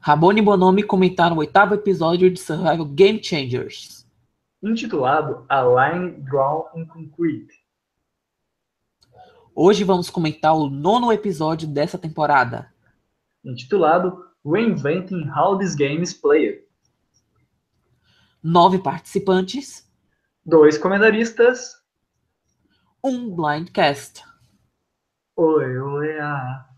Rabone e Bonomi comentaram o oitavo episódio de Survival Game Changers. Intitulado A Line Drawn in Concrete. Hoje vamos comentar o nono episódio dessa temporada. Intitulado Reinventing How This Game is Played. Nove participantes. Dois comentaristas. Um blindcast. Oi, oi, ah.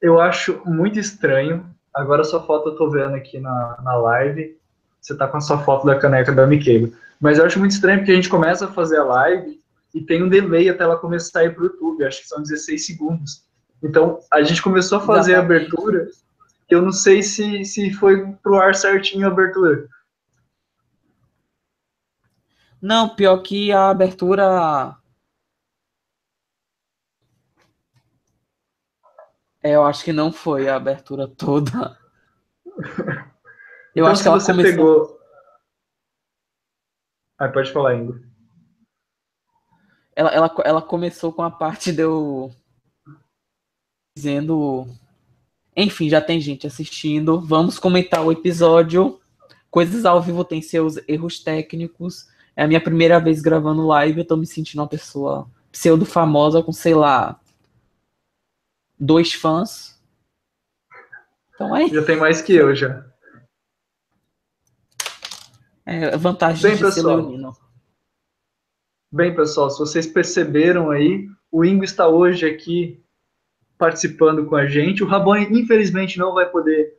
Eu acho muito estranho. Agora sua foto eu tô vendo aqui na, na live. Você tá com a sua foto da caneca da Miquela. Mas eu acho muito estranho porque a gente começa a fazer a live e tem um delay até ela começar a ir pro YouTube. Acho que são 16 segundos. Então, a gente começou a fazer a abertura. Eu não sei se, se foi pro ar certinho a abertura. Não, pior que a abertura É, eu acho que não foi a abertura toda. Eu então, acho que ela você começou... pegou. Ah, pode falar, Ingo. Ela, ela, ela começou com a parte de eu dizendo. Enfim, já tem gente assistindo. Vamos comentar o episódio. Coisas ao vivo têm seus erros técnicos. É a minha primeira vez gravando live. Eu tô me sentindo uma pessoa pseudo famosa com, sei lá, dois fãs. Então é Já tem mais que eu já. É vantagem Bem, de pessoal, ser leonino. Bem, pessoal, se vocês perceberam aí, o Ingo está hoje aqui participando com a gente. O Rabone, infelizmente, não vai poder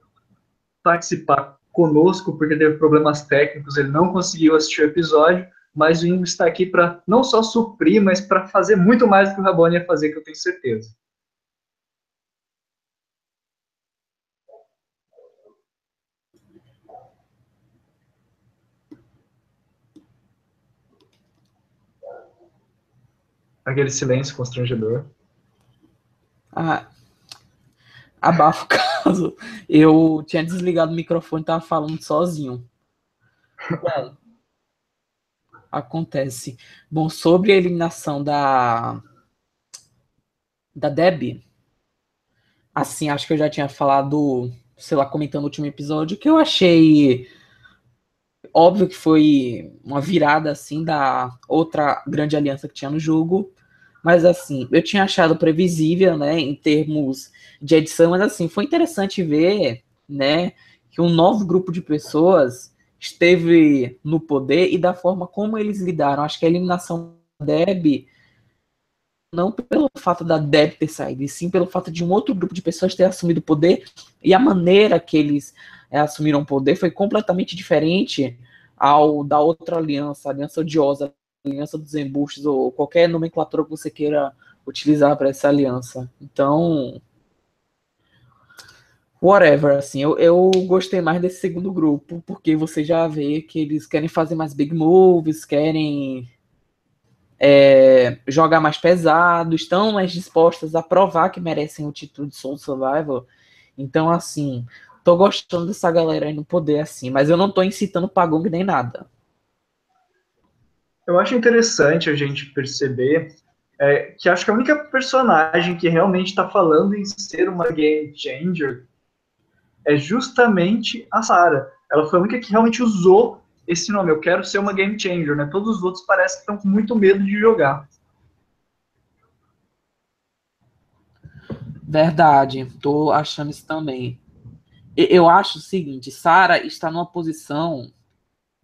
participar conosco porque teve problemas técnicos, ele não conseguiu assistir o episódio, mas o Ingo está aqui para não só suprir, mas para fazer muito mais do que o Rabone ia fazer, que eu tenho certeza. Aquele silêncio constrangedor. Ah, abafa o caso. Eu tinha desligado o microfone e tava falando sozinho. Acontece. Bom, sobre a eliminação da da Deb, assim, acho que eu já tinha falado, sei lá, comentando o último episódio, que eu achei óbvio que foi uma virada assim da outra grande aliança que tinha no jogo, mas assim, eu tinha achado previsível, né, em termos de edição, mas assim, foi interessante ver, né, que um novo grupo de pessoas esteve no poder e da forma como eles lidaram. Acho que a eliminação da Deb não pelo fato da Deb ter saído, e sim pelo fato de um outro grupo de pessoas ter assumido o poder e a maneira que eles é, assumiram o poder foi completamente diferente ao da outra aliança, a aliança odiosa aliança dos embustes ou qualquer nomenclatura que você queira utilizar para essa aliança. Então, whatever, assim, eu, eu gostei mais desse segundo grupo, porque você já vê que eles querem fazer mais big moves, querem é, jogar mais pesado, estão mais dispostas a provar que merecem o título de Soul Survival. Então, assim, tô gostando dessa galera aí no poder, assim, mas eu não tô incitando Pagong nem nada. Eu acho interessante a gente perceber é, que acho que a única personagem que realmente está falando em ser uma game changer é justamente a Sarah. Ela foi a única que realmente usou esse nome. Eu quero ser uma game changer, né? Todos os outros parecem que estão com muito medo de jogar. Verdade, tô achando isso também. Eu acho o seguinte, Sara está numa posição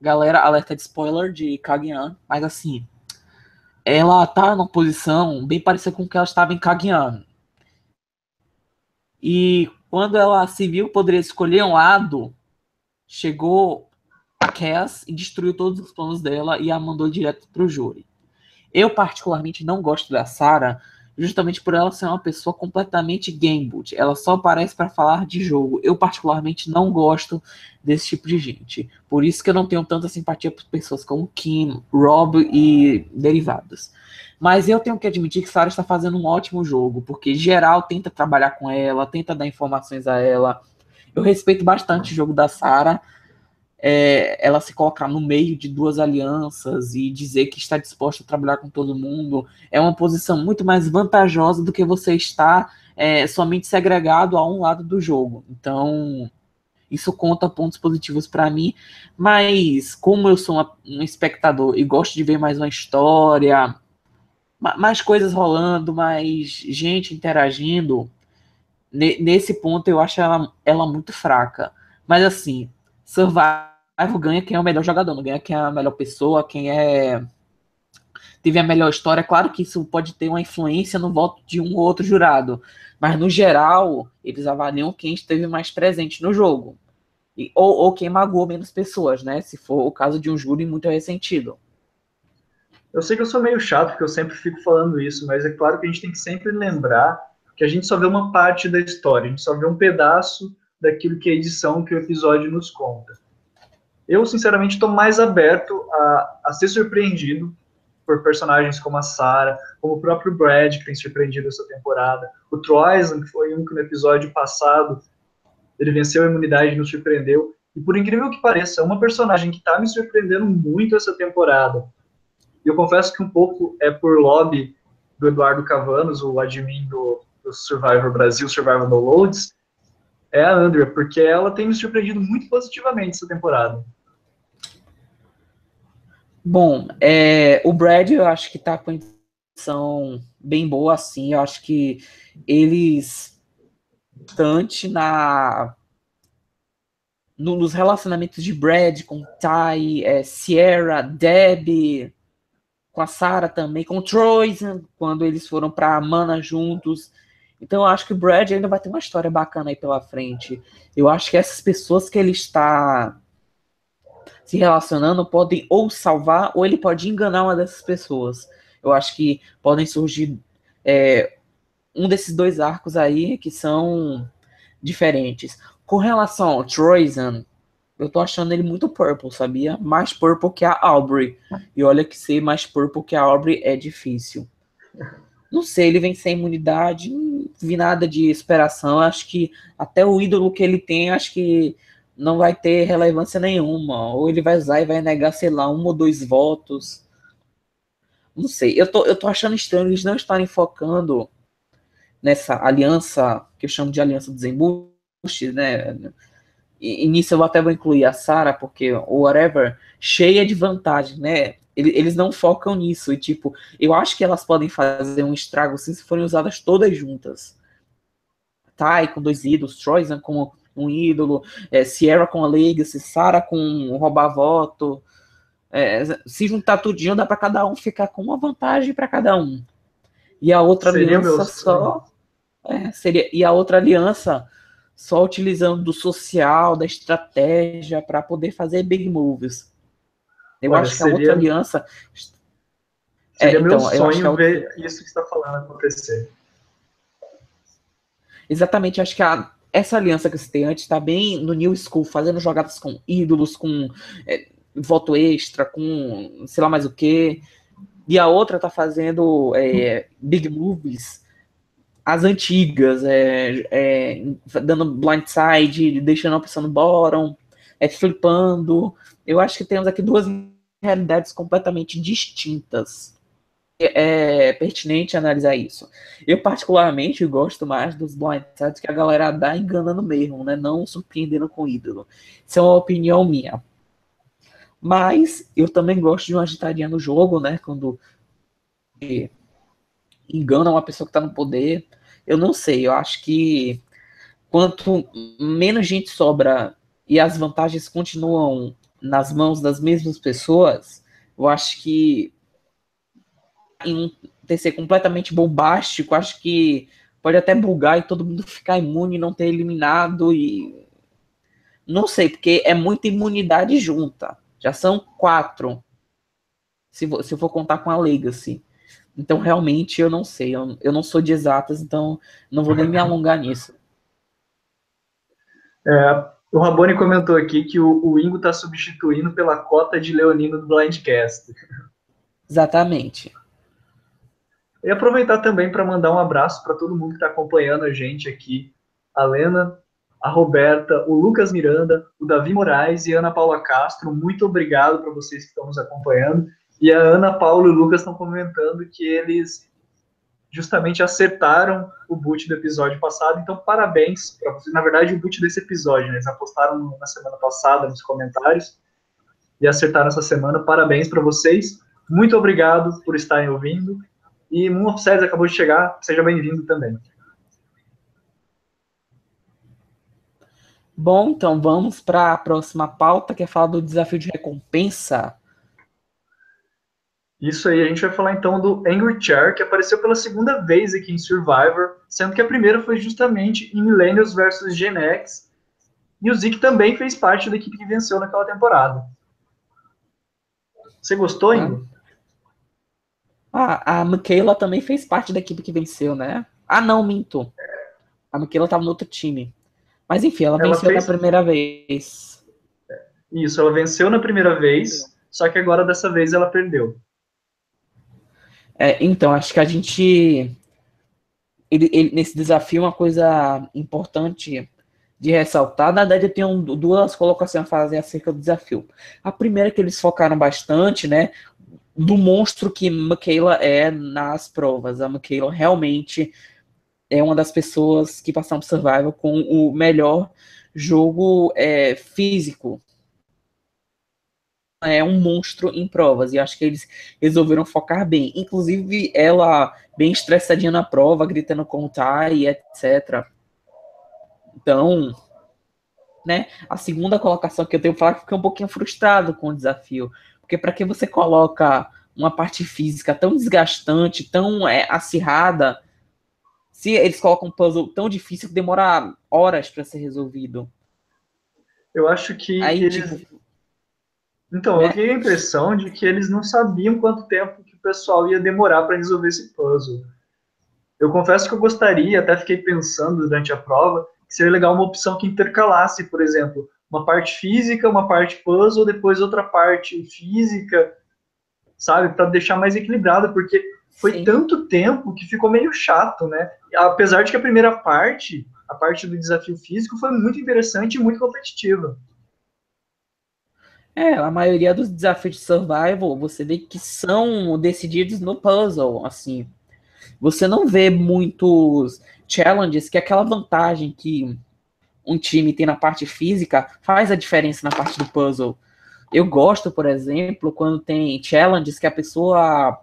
Galera, alerta de spoiler de Kaguyan, mas assim, ela tá numa posição bem parecida com o que ela estava em Kaguyan. E quando ela se viu poderia escolher um lado, chegou a Cass e destruiu todos os planos dela e a mandou direto pro júri. Eu particularmente não gosto da Sarah justamente por ela ser uma pessoa completamente gameboot. Ela só aparece para falar de jogo. Eu particularmente não gosto desse tipo de gente. Por isso que eu não tenho tanta simpatia por pessoas como Kim, Rob e derivados. Mas eu tenho que admitir que Sarah está fazendo um ótimo jogo, porque geral tenta trabalhar com ela, tenta dar informações a ela. Eu respeito bastante o jogo da Sarah. É, ela se colocar no meio de duas alianças e dizer que está disposta a trabalhar com todo mundo é uma posição muito mais vantajosa do que você estar é, somente segregado a um lado do jogo. Então, isso conta pontos positivos para mim, mas como eu sou uma, um espectador e gosto de ver mais uma história, mais coisas rolando, mais gente interagindo, nesse ponto eu acho ela, ela muito fraca. Mas assim, Survival ganha quem é o melhor jogador, não ganha quem é a melhor pessoa, quem é teve a melhor história. Claro que isso pode ter uma influência no voto de um ou outro jurado, mas no geral eles avaliam quem esteve mais presente no jogo. E, ou, ou quem magoou menos pessoas, né? Se for o caso de um júri muito ressentido. Eu sei que eu sou meio chato, porque eu sempre fico falando isso, mas é claro que a gente tem que sempre lembrar que a gente só vê uma parte da história, a gente só vê um pedaço daquilo que a edição, que o episódio nos conta. Eu, sinceramente, estou mais aberto a, a ser surpreendido por personagens como a Sarah, como o próprio Brad, que tem surpreendido essa temporada, o Troisan, que foi um que no episódio passado ele venceu a imunidade e nos surpreendeu. E por incrível que pareça, é uma personagem que está me surpreendendo muito essa temporada. E eu confesso que um pouco é por lobby do Eduardo Cavanos, o admin do, do Survivor Brasil, Survivor No Loads, é a Andrea, porque ela tem me surpreendido muito positivamente essa temporada. Bom, é, o Brad eu acho que tá com intenção bem boa, assim. Eu acho que eles bastante na no, nos relacionamentos de Brad com Ty, é, Sierra, Debbie, com a Sarah também, com o Troyson, quando eles foram para Mana juntos. Então eu acho que o Brad ainda vai ter uma história bacana aí pela frente. Eu acho que essas pessoas que ele está se relacionando podem ou salvar ou ele pode enganar uma dessas pessoas. Eu acho que podem surgir é, um desses dois arcos aí que são diferentes. Com relação ao Troisan, eu tô achando ele muito purple, sabia? Mais purple que a Aubrey. E olha que ser mais purple que a Aubrey é difícil. Não sei, ele vem sem imunidade, não vi nada de esperação. Acho que até o ídolo que ele tem, acho que não vai ter relevância nenhuma. Ou ele vai usar e vai negar, sei lá, um ou dois votos. Não sei. Eu tô, eu tô achando estranho eles não estarem focando nessa aliança, que eu chamo de aliança dos embustes, né? E, e nisso eu até vou incluir a Sarah, porque o whatever, cheia de vantagem, né? Eles não focam nisso. E, tipo, eu acho que elas podem fazer um estrago assim, se forem usadas todas juntas. Tai com dois ídolos, Troisan com um ídolo, é, Sierra com a Legacy, Sarah com roubar voto. É, se juntar tudinho, dá para cada um ficar com uma vantagem para cada um. E a outra Seria aliança só. É, seria, e a outra aliança só utilizando do social, da estratégia para poder fazer big moves. Eu Olha, acho que a outra aliança. Seria é, meu então, sonho outra... ver isso que está falando acontecer. Exatamente, acho que a, essa aliança que você tem antes está bem no New School, fazendo jogadas com ídolos, com é, voto extra, com sei lá mais o que. E a outra tá fazendo é, big moves as antigas, é, é, dando blindside, deixando a pessoa no bottom, é, flipando. Eu acho que temos aqui duas realidades completamente distintas. É, pertinente analisar isso. Eu, particularmente, gosto mais dos blindsides que a galera dá enganando mesmo, né? Não surpreendendo com ídolo. Isso é uma opinião minha. Mas eu também gosto de uma agitaria no jogo, né? Quando engana uma pessoa que está no poder. Eu não sei, eu acho que quanto menos gente sobra e as vantagens continuam nas mãos das mesmas pessoas, eu acho que em um TC completamente bombástico, acho que pode até bugar e todo mundo ficar imune, não ter eliminado e não sei, porque é muita imunidade junta. Já são quatro. Se, se eu for contar com a Legacy. Então, realmente, eu não sei. Eu, eu não sou de exatas, então não vou nem me alongar nisso. É, o Raboni comentou aqui que o, o Ingo está substituindo pela cota de Leonino do Blindcast. Exatamente. E aproveitar também para mandar um abraço para todo mundo que está acompanhando a gente aqui. A Lena, a Roberta, o Lucas Miranda, o Davi Moraes e a Ana Paula Castro. Muito obrigado para vocês que estão nos acompanhando. E a Ana Paula e o Lucas estão comentando que eles justamente acertaram o boot do episódio passado. Então, parabéns para vocês. Na verdade, o boot desse episódio, né? eles apostaram na semana passada nos comentários e acertaram essa semana. Parabéns para vocês. Muito obrigado por estarem ouvindo. E Moon César acabou de chegar. Seja bem-vindo também. Bom, então vamos para a próxima pauta, que é falar do desafio de recompensa. Isso aí, a gente vai falar então do Angry Chair, que apareceu pela segunda vez aqui em Survivor, sendo que a primeira foi justamente em Millennials vs Gen X, e o Zeke também fez parte da equipe que venceu naquela temporada. Você gostou. Ingo? Ah, a Michaela também fez parte da equipe que venceu, né? Ah, não, minto. A Michaela estava no outro time. Mas enfim, ela, ela venceu fez... na primeira vez. Isso, ela venceu na primeira vez, só que agora dessa vez ela perdeu. É, então, acho que a gente. Ele, ele, nesse desafio, uma coisa importante de ressaltar, na verdade, eu tenho duas colocações a fazer acerca do desafio. A primeira é que eles focaram bastante, né, do monstro que Michaela é nas provas. A Michaela realmente é uma das pessoas que passaram por Survival com o melhor jogo é, físico é um monstro em provas, e acho que eles resolveram focar bem. Inclusive, ela bem estressadinha na prova, gritando com o Tai, etc. Então, né, a segunda colocação que eu tenho que falar que fiquei um pouquinho frustrado com o desafio. Porque para que você coloca uma parte física tão desgastante, tão é, acirrada, se eles colocam um puzzle tão difícil que demora horas para ser resolvido. Eu acho que Aí, eles, tipo, então, eu tenho a impressão de que eles não sabiam quanto tempo que o pessoal ia demorar para resolver esse puzzle. Eu confesso que eu gostaria, até fiquei pensando durante a prova, que seria legal uma opção que intercalasse, por exemplo, uma parte física, uma parte puzzle, depois outra parte física, sabe, para deixar mais equilibrado, porque foi Sim. tanto tempo que ficou meio chato, né? Apesar de que a primeira parte, a parte do desafio físico, foi muito interessante e muito competitiva. É, a maioria dos desafios de survival você vê que são decididos no puzzle, assim. Você não vê muitos challenges que aquela vantagem que um time tem na parte física faz a diferença na parte do puzzle. Eu gosto, por exemplo, quando tem challenges que a pessoa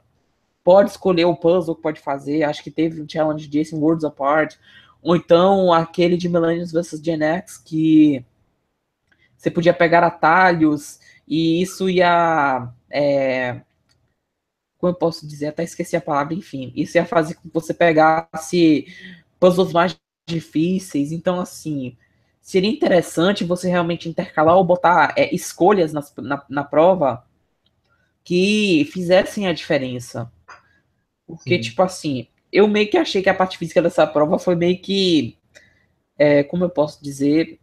pode escolher o puzzle que pode fazer. Acho que teve um challenge desse em Worlds Apart. Ou então aquele de Millennials vs Gen X que você podia pegar atalhos e isso ia. É, como eu posso dizer? Até esqueci a palavra, enfim. Isso ia fazer com que você pegasse puzzles mais difíceis. Então, assim, seria interessante você realmente intercalar ou botar é, escolhas nas, na, na prova que fizessem a diferença. Porque, Sim. tipo assim, eu meio que achei que a parte física dessa prova foi meio que. É, como eu posso dizer?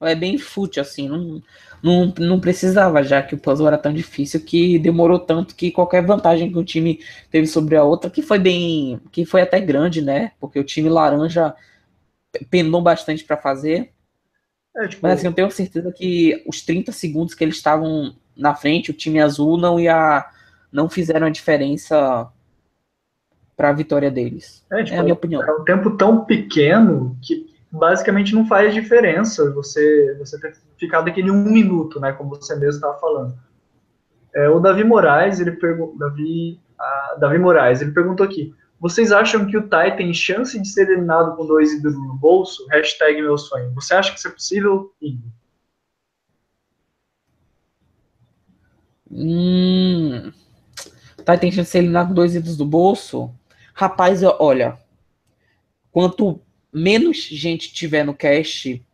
É bem fútil, assim, não, não, não precisava, já que o puzzle era tão difícil que demorou tanto que qualquer vantagem que o time teve sobre a outra, que foi bem, que foi até grande, né? Porque o time laranja penou bastante para fazer. É, tipo... Mas assim, eu tenho certeza que os 30 segundos que eles estavam na frente, o time azul não ia não fizeram a diferença para a vitória deles. É, tipo, é a minha opinião. É um tempo tão pequeno que basicamente não faz diferença você, você ter ficado aquele um minuto, né, como você mesmo estava falando. É, o Davi Moraes, ele perguntou, Davi, Davi Moraes, ele perguntou aqui, vocês acham que o Tai tem chance de ser eliminado com dois ídolos no bolso? Hashtag meu sonho. Você acha que isso é possível, Igor? Hum, Tai tem chance de ser eliminado com dois ídolos do bolso? Rapaz, olha, quanto menos gente tiver no cast,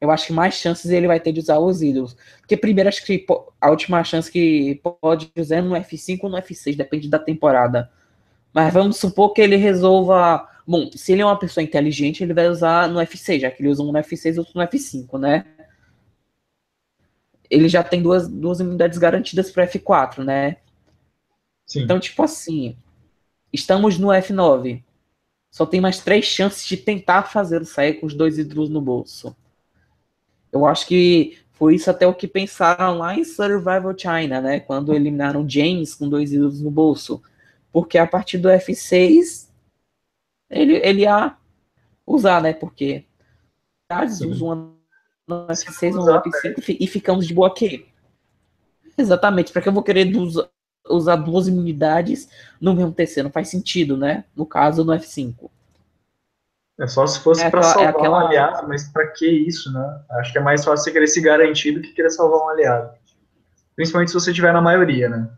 eu acho que mais chances ele vai ter de usar os ídolos. Porque primeiro acho que a última chance que pode usar é no F5 ou no F6, depende da temporada. Mas vamos supor que ele resolva. Bom, se ele é uma pessoa inteligente, ele vai usar no F6, já que ele usa um no F6 e outro no F5, né? Ele já tem duas, duas unidades garantidas para F4, né? Sim. Então, tipo assim, estamos no F9 só tem mais três chances de tentar fazer sair com os dois ídolos no bolso. Eu acho que foi isso até o que pensaram lá em Survival China, né? Quando eliminaram James com dois ídolos no bolso. Porque a partir do F6 ele, ele ia usar, né? Porque eles usam no F6 no F5 e ficamos de boa aqui. Exatamente, para que eu vou querer usar, usar duas imunidades no mesmo TC? Não faz sentido, né? No caso, no F5. É só se fosse é para salvar é aquela... um aliado, mas para que isso, né? Acho que é mais fácil você querer se garantir do que querer salvar um aliado. Principalmente se você estiver na maioria, né?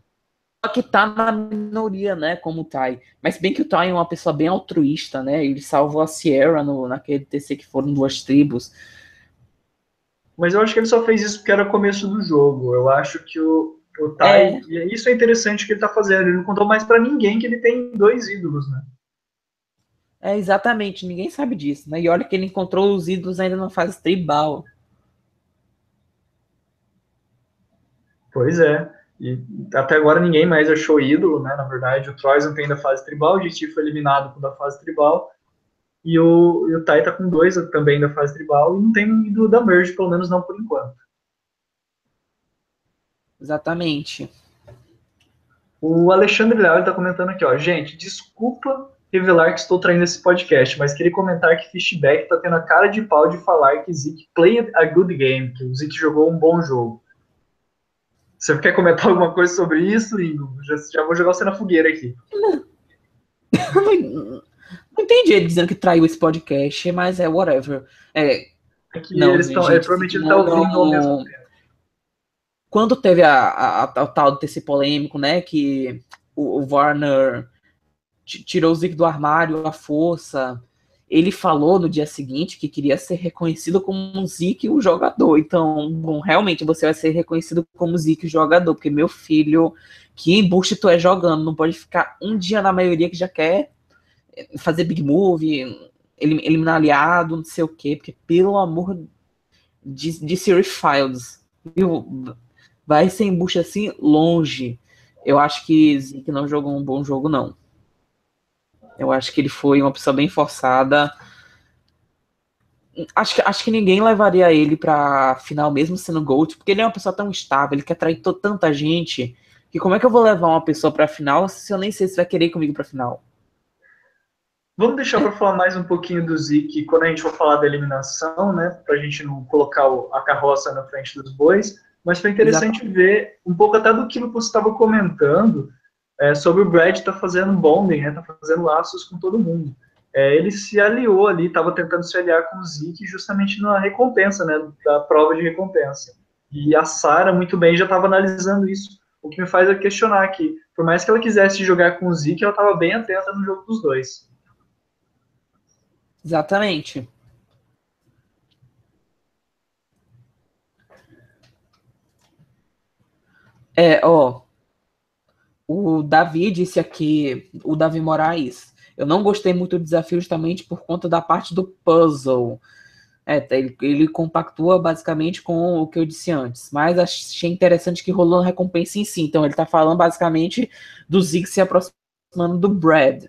Só que tá na minoria, né? Como o Tai. Mas bem que o Tai é uma pessoa bem altruísta, né? Ele salvou a Sierra no, naquele TC que foram duas tribos. Mas eu acho que ele só fez isso porque era o começo do jogo. Eu acho que o, o Tai. É. E isso é interessante que ele tá fazendo. Ele não contou mais para ninguém que ele tem dois ídolos, né? É, exatamente, ninguém sabe disso, né? E olha que ele encontrou os ídolos ainda na fase tribal. Pois é. E até agora ninguém mais achou ídolo, né? Na verdade, o Troyes não tem da fase tribal, o GT foi eliminado da fase tribal. E o, e o Tai tá com dois também da fase tribal e não tem ídolo da Merge, pelo menos não por enquanto. Exatamente. O Alexandre Leal está comentando aqui, ó. Gente, desculpa revelar que estou traindo esse podcast, mas queria comentar que Fishback está tendo a cara de pau de falar que Zeke played a good game, que o Zeke jogou um bom jogo. Você quer comentar alguma coisa sobre isso, Ingo? Já, já vou jogar você na fogueira aqui. Não. não entendi ele dizendo que traiu esse podcast, mas é whatever. É, é que não, eles estão. É, provavelmente ele tá ouvindo ao mesmo tempo. Quando teve a, a, a, a tal desse polêmico, né? Que o, o Warner tirou o Zeke do armário à força. Ele falou no dia seguinte que queria ser reconhecido como um Zeke, o jogador. Então, bom, realmente você vai ser reconhecido como Zeke, o jogador, porque meu filho, que embuste tu é jogando, não pode ficar um dia na maioria que já quer fazer big move, eliminar aliado, não sei o quê, porque pelo amor de, de Siri Files, vai ser embuste assim longe. Eu acho que Zeke não jogou um bom jogo, não. Eu acho que ele foi uma pessoa bem forçada. Acho que, acho que ninguém levaria ele pra final, mesmo sendo Gold, porque ele é uma pessoa tão estável, ele quer trair tanta gente, que como é que eu vou levar uma pessoa pra final se eu nem sei se vai querer ir comigo pra final? Vamos deixar para falar mais um pouquinho do Zik quando a gente for falar da eliminação, né? Para a gente não colocar a carroça na frente dos bois. Mas foi interessante ver um pouco até do que você estava comentando é, sobre o Brad estar tá fazendo bonding, né, tá fazendo laços com todo mundo. É, ele se aliou ali, estava tentando se aliar com o Zeke justamente na recompensa, né, da prova de recompensa. E a Sara muito bem já estava analisando isso, o que me faz questionar que, por mais que ela quisesse jogar com o Zeke, ela estava bem atenta no jogo dos dois. Exatamente. É, ó, o Davi disse aqui, o Davi Moraes, eu não gostei muito do desafio justamente por conta da parte do puzzle. É, tá, ele, ele compactua basicamente com o que eu disse antes, mas achei interessante que rolou uma recompensa em si. Então ele está falando basicamente do Zig se aproximando do Brad.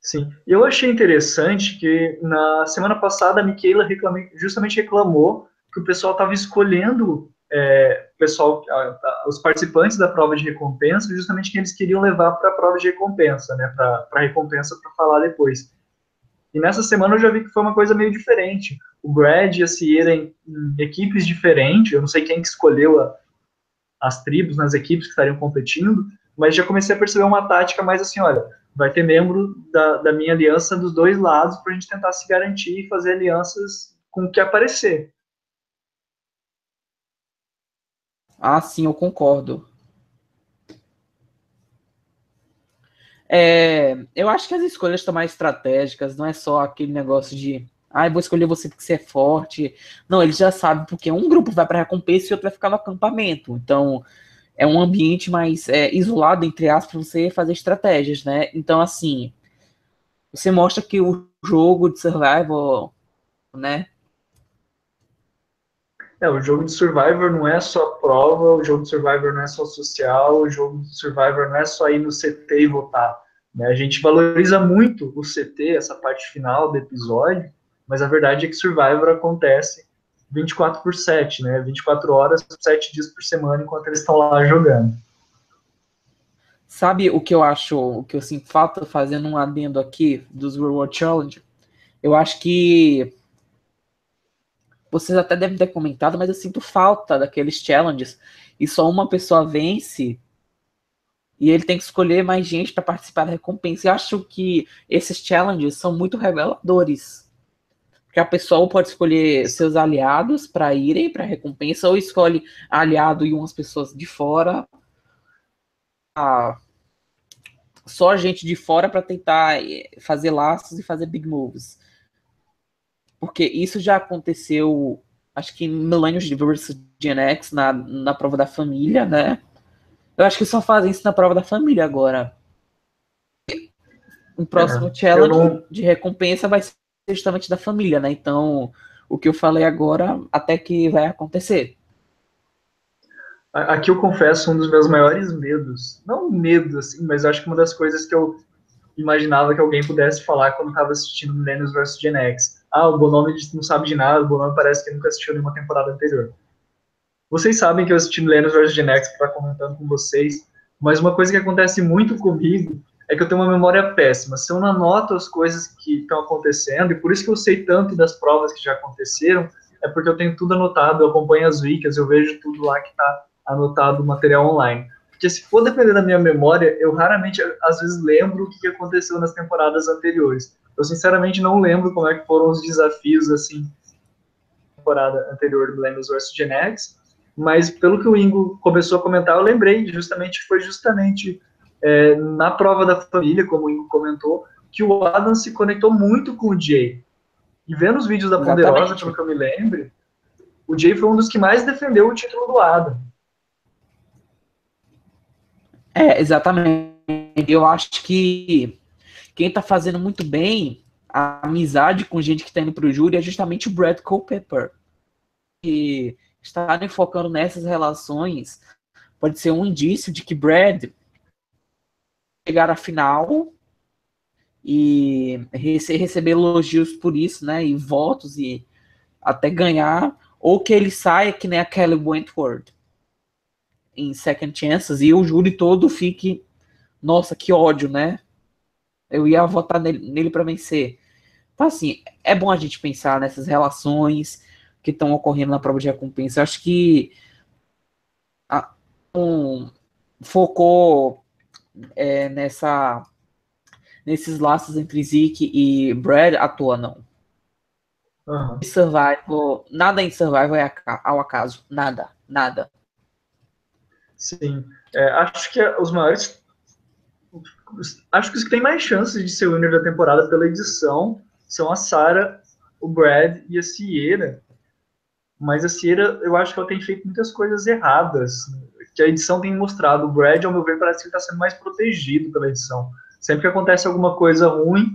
Sim, eu achei interessante que na semana passada a Michaela justamente reclamou que o pessoal estava escolhendo é, pessoal, a, a, os participantes da prova de recompensa, justamente que eles queriam levar para a prova de recompensa, né, para a recompensa para falar depois. E nessa semana eu já vi que foi uma coisa meio diferente. O Brad e a Sierra em, em equipes diferentes, eu não sei quem que escolheu a, as tribos nas equipes que estariam competindo, mas já comecei a perceber uma tática mais assim, olha, vai ter membro da, da minha aliança dos dois lados para a gente tentar se garantir e fazer alianças com o que aparecer. Ah, sim, eu concordo. É, eu acho que as escolhas estão mais estratégicas, não é só aquele negócio de, ah, vou escolher você porque você é forte. Não, eles já sabem porque um grupo vai para recompensa e outro vai ficar no acampamento. Então, é um ambiente mais é, isolado, entre aspas, para você fazer estratégias, né? Então, assim, você mostra que o jogo de survival, né, é, o jogo de Survivor não é só prova, o jogo de Survivor não é só social, o jogo de Survivor não é só ir no CT e votar. Né? A gente valoriza muito o CT, essa parte final do episódio, mas a verdade é que Survivor acontece 24 por 7, né? 24 horas, 7 dias por semana, enquanto eles estão lá jogando. Sabe o que eu acho, o que eu sinto falta fazendo um adendo aqui dos World Challenge? Eu acho que vocês até devem ter comentado, mas eu sinto falta daqueles challenges e só uma pessoa vence e ele tem que escolher mais gente para participar da recompensa. Eu acho que esses challenges são muito reveladores. Porque a pessoa pode escolher seus aliados para irem para a recompensa, ou escolhe aliado e umas pessoas de fora. Ah, só gente de fora para tentar eh, fazer laços e fazer big moves. Porque isso já aconteceu, acho que em Millennium vs Gen X, na, na prova da família, né? Eu acho que só fazem isso na prova da família agora. O próximo é, challenge não... de recompensa vai ser justamente da família, né? Então, o que eu falei agora, até que vai acontecer. Aqui eu confesso um dos meus maiores medos. Não medo, assim, mas acho que uma das coisas que eu imaginava que alguém pudesse falar quando estava assistindo Millennials vs Gen X. Ah, o Bonomi não sabe de nada, o Bonomi parece que nunca assistiu nenhuma temporada anterior. Vocês sabem que eu assisti Millennials vs Gen X para comentando com vocês, mas uma coisa que acontece muito comigo é que eu tenho uma memória péssima. Se eu não anoto as coisas que estão acontecendo, e por isso que eu sei tanto das provas que já aconteceram, é porque eu tenho tudo anotado, eu acompanho as wikis, eu vejo tudo lá que está anotado, material online. Porque se for depender da minha memória, eu raramente, às vezes, lembro o que aconteceu nas temporadas anteriores. Eu, sinceramente, não lembro como é que foram os desafios, assim, temporada anterior do Millennials vs Gen X, mas pelo que o Ingo começou a comentar, eu lembrei justamente foi justamente é, na prova da família, como o Ingo comentou, que o Adam se conectou muito com o Jay. E vendo os vídeos da Exatamente. Ponderosa, pelo que eu me lembro, o Jay foi um dos que mais defendeu o título do Adam. É, exatamente. Eu acho que quem tá fazendo muito bem a amizade com gente que tá indo pro júri é justamente o Brad Culpepper. Que estarem focando nessas relações pode ser um indício de que Brad chegar à final e receber elogios por isso, né, e votos e até ganhar, ou que ele saia que nem a Kelly Wentworth em Second Chances e o júri todo fique, nossa, que ódio, né? Eu ia votar nele, nele para vencer. Então, assim, é bom a gente pensar nessas relações, que estão ocorrendo na prova de recompensa. Eu acho que a, um, focou é, nessa nesses laços entre Zeke e Brad à toa, não. Uhum. Survival, nada em Survival é ao acaso. Nada, nada. Sim. É, acho que os maiores. Acho que os que têm mais chances de ser o winner da temporada pela edição são a Sarah, o Brad e a Sierra mas a Sierra, eu acho que ela tem feito muitas coisas erradas, que a edição tem mostrado. O Brad, ao meu ver, parece que está sendo mais protegido pela edição. Sempre que acontece alguma coisa ruim,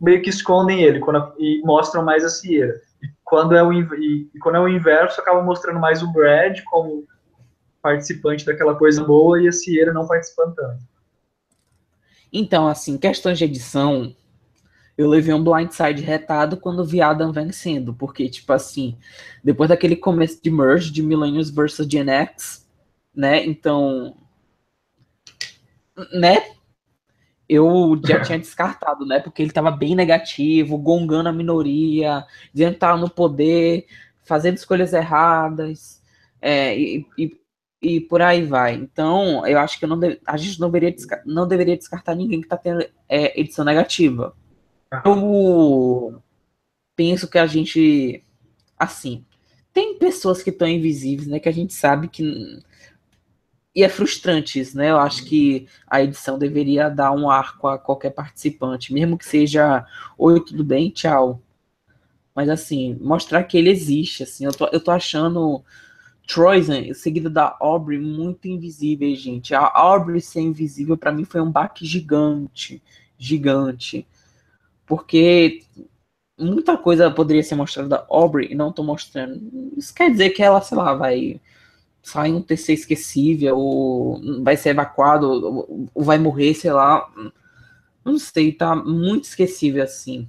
meio que escondem ele quando, e mostram mais a Sierra. E quando, é o, e, e quando é o inverso, acabam mostrando mais o Brad como participante daquela coisa boa e a Sierra não participando tanto. Então, assim, questões de edição, eu levei um blindside retado quando vi Adam vencendo, porque, tipo assim, depois daquele começo de merge de Millennials versus Gen X, né, então, né, eu já tinha descartado, né, porque ele tava bem negativo, gongando a minoria, dizendo que tava no poder, fazendo escolhas erradas, é, e, e, e, por aí vai. Então, eu acho que não a gente não deveria, não deveria descartar ninguém que tá tendo é, edição negativa. Eu penso que a gente, assim, tem pessoas que estão invisíveis, né? Que a gente sabe que e é frustrante isso, né? Eu acho que a edição deveria dar um arco a qualquer participante, mesmo que seja oi, tudo bem, tchau. Mas assim, mostrar que ele existe, assim, eu tô, eu tô achando Troyzen, seguida da Aubrey, muito invisível, gente. A Aubrey ser invisível para mim foi um baque gigante, gigante porque muita coisa poderia ser mostrada da Aubrey e não tô mostrando. Isso quer dizer que ela, sei lá, vai sair um TC esquecível, ou vai ser evacuado, ou vai morrer, sei lá. Não sei, tá muito esquecível assim.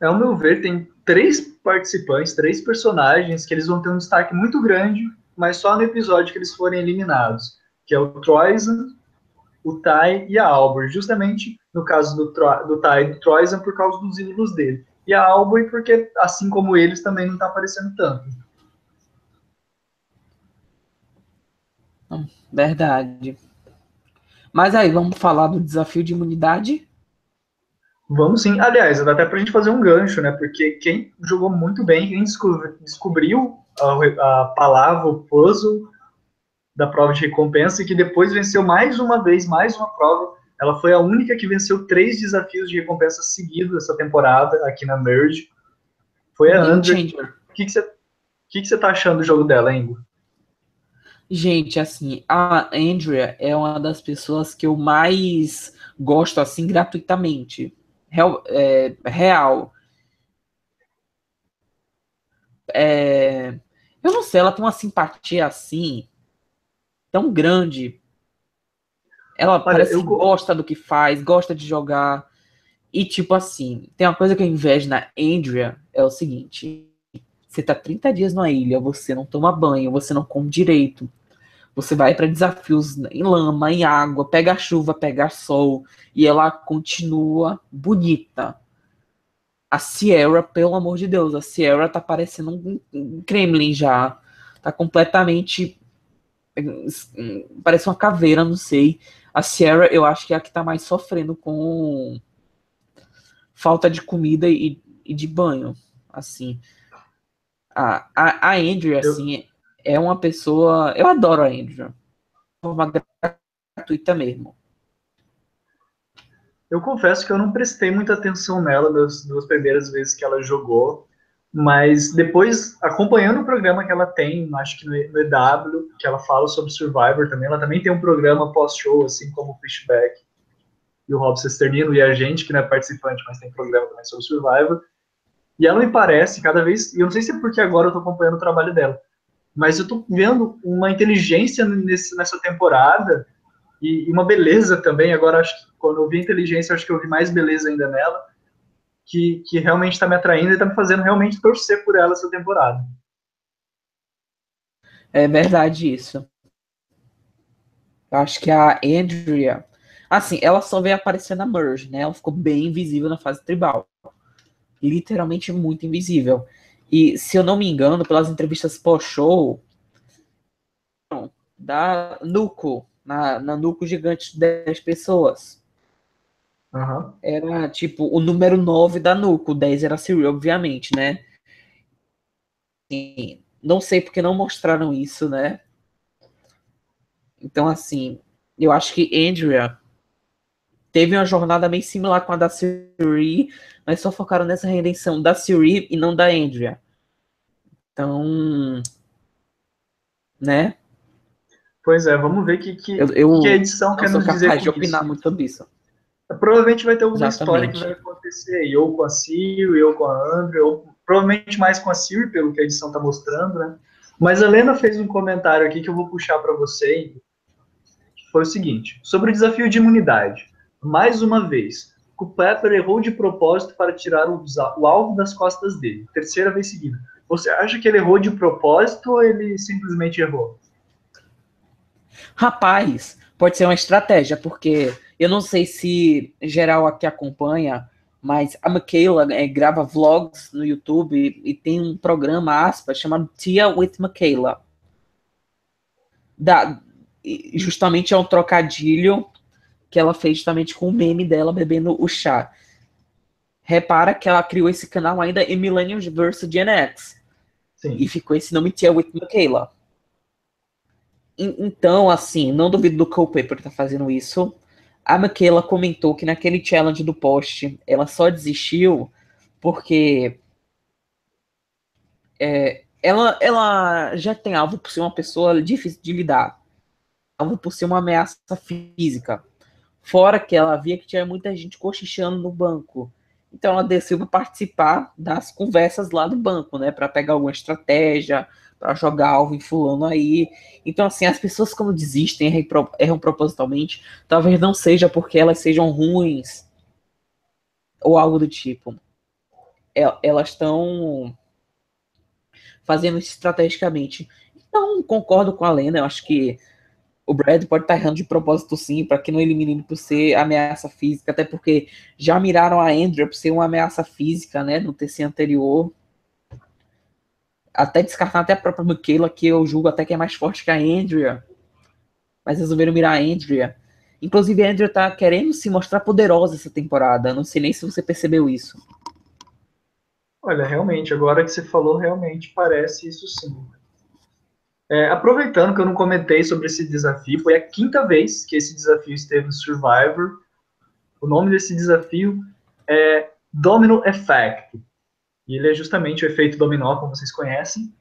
Ao meu ver, tem três participantes, três personagens que eles vão ter um destaque muito grande, mas só no episódio que eles forem eliminados, que é o Troisan, o Tai e a Albor, justamente no caso do, do Tai e do Troisan por causa dos ídolos dele. E a Albor porque, assim como eles, também não está aparecendo tanto. Verdade. Mas aí, vamos falar do desafio de imunidade? Vamos sim. Aliás, dá até pra gente fazer um gancho, né? Porque quem jogou muito bem, quem descobriu a, a palavra, o puzzle da prova de recompensa e que depois venceu mais uma vez, mais uma prova. Ela foi a única que venceu três desafios de recompensa seguidos essa temporada aqui na Merge. Foi a Andrew. O que, você, que, que tá achando do jogo dela, Ingo? Gente, assim, a Andrea é uma das pessoas que eu mais gosto, assim, gratuitamente. Real. É, real. É, eu não sei, ela tem uma simpatia assim, tão grande. Ela Olha, parece eu... que gosta do que faz, gosta de jogar. E, tipo assim, tem uma coisa que eu invejo na Andrea, é o seguinte. Você tá 30 dias na ilha, você não toma banho, você não come direito. Você vai para desafios em lama, em água, pega chuva, pega sol, e ela continua bonita. A Sierra, pelo amor de Deus, a Sierra tá parecendo um, Kremlin já. Tá completamente. Parece uma caveira, não sei. A Sierra, eu acho que é a que tá mais sofrendo com falta de comida e, e de banho. Assim. A, a, a Andrew, assim, é uma pessoa. Eu adoro a Andrew. De forma gratuita mesmo. Eu confesso que eu não prestei muita atenção nela das duas primeiras vezes que ela jogou, mas depois, acompanhando o programa que ela tem, acho que no EW, que ela fala sobre Survivor também, ela também tem um programa pós-show, assim como o Fishback e o Rob Sesternino e a gente, que não é participante, mas tem programa também sobre Survivor. E ela me parece, cada vez, e eu não sei se é porque agora eu tô acompanhando o trabalho dela, mas eu tô vendo uma inteligência nesse, nessa temporada e, e, uma beleza também. Agora, acho que quando eu vi inteligência, acho que eu vi mais beleza ainda nela, que, que realmente está me atraindo e está me fazendo realmente torcer por ela essa temporada. É verdade isso. Eu acho que a Andrea, assim, ela só veio aparecer na Merge, né? Ela ficou bem invisível na fase tribal. Literalmente muito invisível. E se eu não me engano, pelas entrevistas pós-show da Nuco, na, na Nuco Gigante de 10 pessoas. Uhum. Era tipo o número 9 da Nuco, 10 era Siri, obviamente, né? E não sei porque não mostraram isso, né? Então, assim, eu acho que Andrea teve uma jornada meio similar com a da Siri, mas só focaram nessa redenção da Siri e não da Andrea. Então, né? Pois é, vamos ver que, que, eu, eu, que a edição quer nos dizer capaz de opinar isso. muito sobre isso. Provavelmente vai ter alguma Exatamente. história que vai acontecer aí, ou com a Siri, ou com a Andrew, ou provavelmente mais com a Siri, pelo que a edição está mostrando, né? Mas a Helena fez um comentário aqui que eu vou puxar para você, que foi o seguinte, sobre o desafio de imunidade. Mais uma vez, o Pepper errou de propósito para tirar o, o alvo das costas dele. Terceira vez seguida. Você acha que ele errou de propósito ou ele simplesmente errou? Rapaz, pode ser uma estratégia, porque eu não sei se geral aqui acompanha, mas a Michaela é, grava vlogs no YouTube e, e, tem um programa, aspas, chamado Tia with Michaela. Da, justamente é um trocadilho que ela fez justamente com o meme dela bebendo o chá. Repara que ela criou esse canal ainda em Millennium vs Gen X. Sim. E ficou esse nome Tia with Michaela. Então, assim, não duvido do Cole Paper estar tá fazendo isso. A Michaela comentou que naquele challenge do post ela só desistiu porque é, ela, ela já tem alvo por ser uma pessoa difícil de lidar, alvo por ser uma ameaça física. Fora que ela via que tinha muita gente cochichando no banco. Então ela desceu para participar das conversas lá do banco, né, para pegar alguma estratégia, para jogar alvo em fulano aí. Então, assim, as pessoas quando desistem, erram, propositalmente, talvez não seja porque elas sejam ruins ou algo do tipo. É, elas estão fazendo isso estrategicamente. Então, concordo com a Lena, eu acho que o Brad pode estar errando de propósito sim, para que não elimine ele por ser ameaça física, até porque já miraram a Andrea por ser uma ameaça física, né, no TC anterior. Até descartar até a própria Michaela, que eu julgo até que é mais forte que a Andrea. Mas resolveram mirar a Andrea. Inclusive, a Andrea tá querendo se mostrar poderosa essa temporada. Não sei nem se você percebeu isso. Olha, realmente, agora que você falou, realmente parece isso sim. É, aproveitando que eu não comentei sobre esse desafio, foi a quinta vez que esse desafio esteve no Survivor. O nome desse desafio é Domino Effect. E ele é justamente o efeito dominó, como vocês conhecem.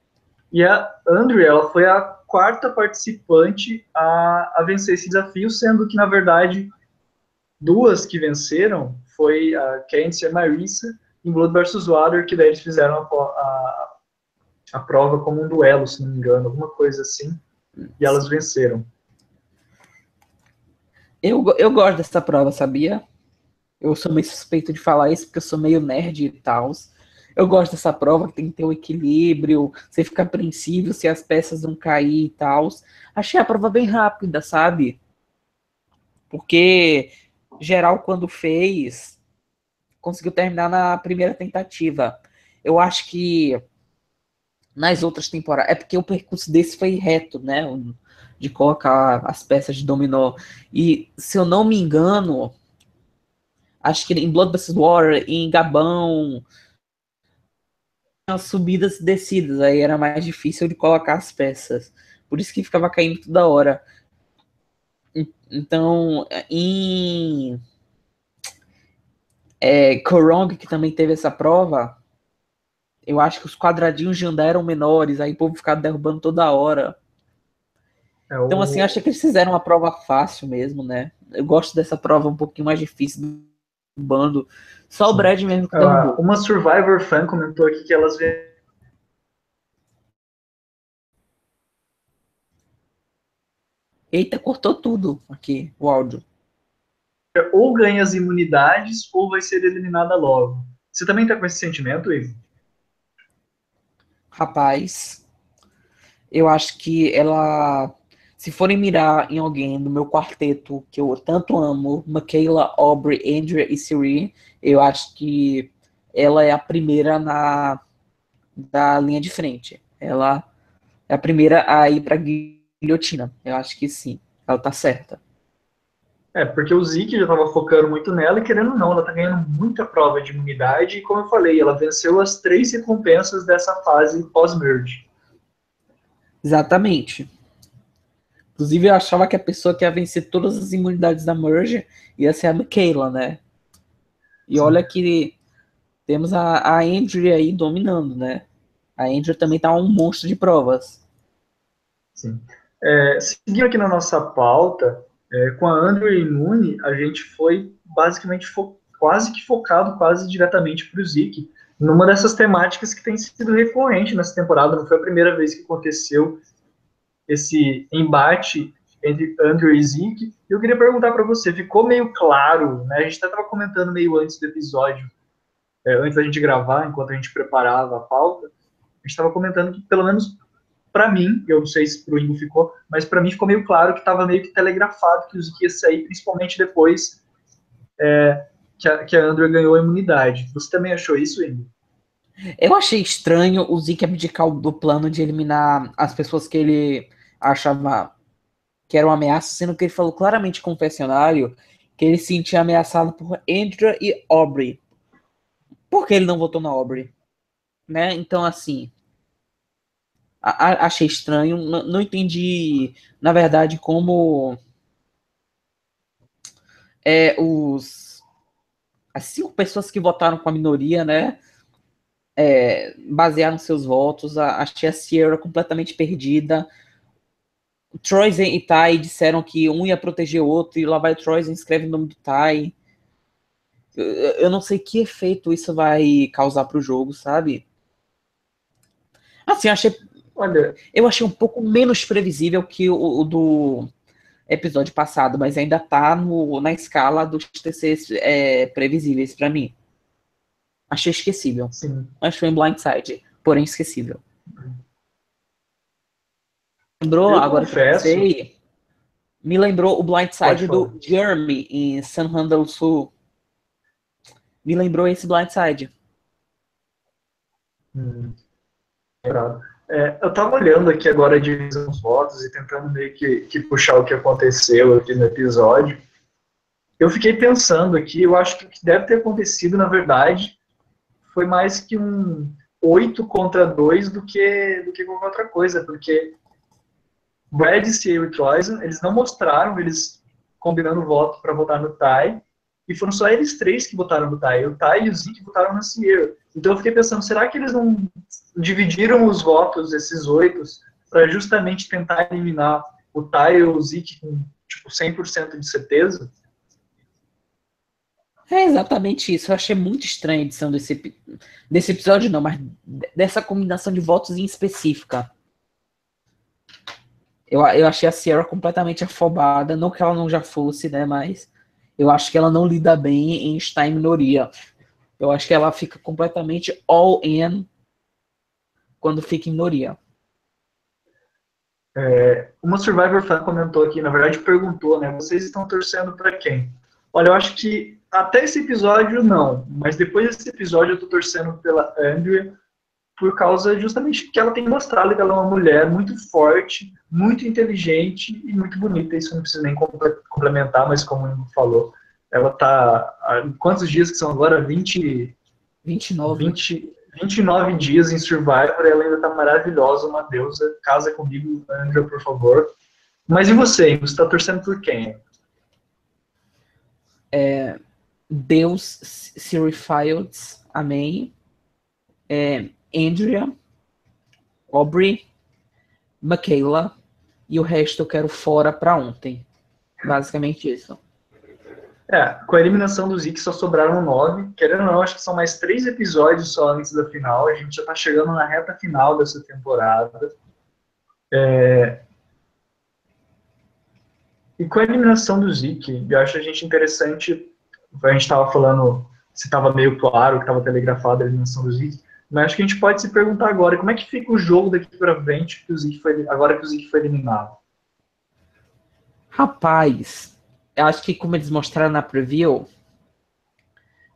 E a Andrea, ela foi a quarta participante a, a vencer esse desafio, sendo que, na verdade, duas que venceram foi a Candice e a Marissa em Blood vs. Water, que daí eles fizeram a, a a prova como um duelo, se não me engano, alguma coisa assim, e elas venceram. Eu, eu gosto dessa prova, sabia? Eu sou meio suspeito de falar isso porque eu sou meio nerd e tal. Eu gosto dessa prova, que tem que ter um equilíbrio, você fica apreensível se as peças não cair e tal. Achei a prova bem rápida, sabe? Porque geral, quando fez, conseguiu terminar na primeira tentativa. Eu acho que nas outras temporadas. É porque o percurso desse foi reto, né? De colocar as peças de dominó. E, se eu não me engano, acho que em Blood vs. Water, em Gabão, as subidas e descidas, aí era mais difícil de colocar as peças. Por isso que ficava caindo toda hora. Então, em é, Korong, que também teve essa prova, eu acho que os quadradinhos de andar eram menores, aí o povo ficava derrubando toda hora. É o... Então, assim, eu achei que eles fizeram uma prova fácil mesmo, né? Eu gosto dessa prova um pouquinho mais difícil do bando. Só o Brad mesmo que derrubou. Uma Survivor fan comentou aqui que elas. Eita, cortou tudo aqui, o áudio. Ou ganha as imunidades, ou vai ser eliminada logo. Você também tá com esse sentimento, Ivo? Rapaz, eu acho que ela, se forem mirar em alguém do meu quarteto que eu tanto amo, Michaela, Aubrey, Andrea e Siri, eu acho que ela é a primeira na da linha de frente. Ela é a primeira a ir para guilhotina. Eu acho que sim, ela tá certa. É, porque o Zeke já estava focando muito nela e querendo ou não, ela está ganhando muita prova de imunidade e como eu falei, ela venceu as três recompensas dessa fase pós-merge. Exatamente. Inclusive, eu achava que a pessoa que ia vencer todas as imunidades da merge ia ser a Michaela, né? E Sim. olha que temos a, a Andrew aí dominando, né? A Andrew também tá um monstro de provas. Sim. É, seguindo aqui na nossa pauta, é, com a Andrew Imune, a gente foi basicamente quase que focado quase diretamente para o Zeke, numa dessas temáticas que tem sido recorrente nessa temporada. Não foi a primeira vez que aconteceu esse embate entre Andrew e Zeke. E eu queria perguntar para você, ficou meio claro, né? A gente estava comentando meio antes do episódio, é, antes da gente gravar, enquanto a gente preparava a pauta, a gente estava comentando que pelo menos para mim, eu não sei se pro Ingo ficou, mas para mim ficou meio claro que estava meio que telegrafado que ia sair, principalmente depois é, que, a, que a Andrew ganhou a imunidade. Você também achou isso, Ingo? Eu achei estranho o Zeke abdicar do plano de eliminar as pessoas que ele achava que eram ameaças, sendo que ele falou claramente com o confessionário que ele se sentia ameaçado por Andrew e Aubrey. Por que ele não votou na Aubrey? Né? Então, assim, a, achei estranho, não, não entendi, na verdade, como é, os as cinco pessoas que votaram com a minoria, né, é, basearam seus votos. A, achei a Sierra completamente perdida. Troyzen e Tai disseram que um ia proteger o outro, e lá vai Troyzen escreve o nome do Tai. Eu, eu não sei que efeito isso vai causar para o jogo, sabe? Assim, achei Olha. Eu achei um pouco menos previsível que o, o do episódio passado, mas ainda tá no, na escala dos TCs é, previsíveis para mim. Achei esquecível. Sim. Foi um blindside, porém esquecível. Lembrou, Eu agora confesso. que eu pensei, me lembrou o blindside do Jeremy em San Juan del Sul. Me lembrou esse blindside. Hum, lembrado. É, eu tava olhando aqui agora dos votos e tentando meio que, que puxar o que aconteceu aqui no episódio. Eu fiquei pensando aqui, eu acho que o que deve ter acontecido, na verdade, foi mais que um 8 contra 2 do que, do que qualquer outra coisa, porque Brad, Ciel e Troyson, eles não mostraram eles combinando voto para votar no Tai, e foram só eles três que votaram no Tai. O Tai e o Zeke votaram no Ciel. Então eu fiquei pensando, será que eles não dividiram os votos, esses oito, para justamente tentar eliminar o Tai ou o Zeke com tipo, 100% de certeza? É exatamente isso. Eu achei muito estranha a edição desse, desse episódio, não, mas dessa combinação de votos em específica. Eu, eu achei a Sierra completamente afobada, não que ela não já fosse, né, mas eu acho que ela não lida bem em estar em minoria. Eu acho que ela fica completamente all in quando fica em minoria. É, uma Survivor fan comentou aqui, na verdade perguntou, né? Vocês estão torcendo para quem? Olha, eu acho que até esse episódio não, mas depois desse episódio eu tô torcendo pela Andrea por causa justamente que ela tem mostrado que ela é uma mulher muito forte, muito inteligente e muito bonita. Isso não precisa nem complementar, mas como ele falou, ela tá há quantos dias que são agora? 20 29. 20 29 dias em Survivor, ela ainda tá maravilhosa, uma deusa. Casa comigo, Andrea, por favor. Mas e você? Você tá torcendo por quem? É, Deus Siri Fields, amém. É, Andrea, Aubrey, Michaela e o resto eu quero fora para ontem. Basicamente isso. É, com a eliminação do Zeke só sobraram nove. Querendo ou não, acho que são mais três episódios só antes da final. A gente já tá chegando na reta final dessa temporada. É... E com a eliminação do Zeke, eu acho a gente interessante. A gente estava falando se estava meio claro, que estava telegrafado a eliminação do Zeke. Mas acho que a gente pode se perguntar agora como é que fica o jogo daqui para frente que o Zeke foi, agora que o Zeke foi eliminado. Rapaz, eu acho que como eles mostraram na preview,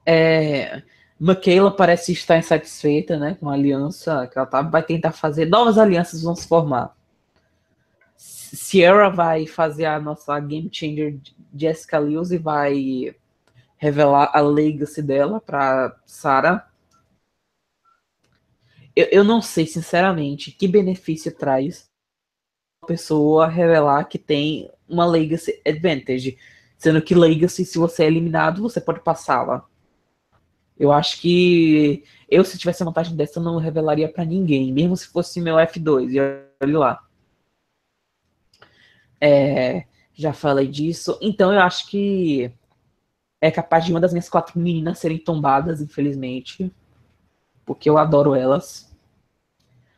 é, Michaela parece estar insatisfeita né, com a aliança que ela tá, vai tentar fazer, novas alianças vão se formar. Sierra vai fazer a nossa game changer Jessica Lewis e vai revelar a legacy dela para Sarah. Eu, eu não sei, sinceramente, que benefício traz uma pessoa revelar que tem uma legacy advantage. Sendo que legacy, se você é eliminado, você pode passá-la. Eu acho que eu, se tivesse vantagem dessa, não revelaria para ninguém, mesmo se fosse meu F2. E olha lá. É, já falei disso. Então eu acho que é capaz de uma das minhas quatro meninas serem tombadas, infelizmente. Porque eu adoro elas.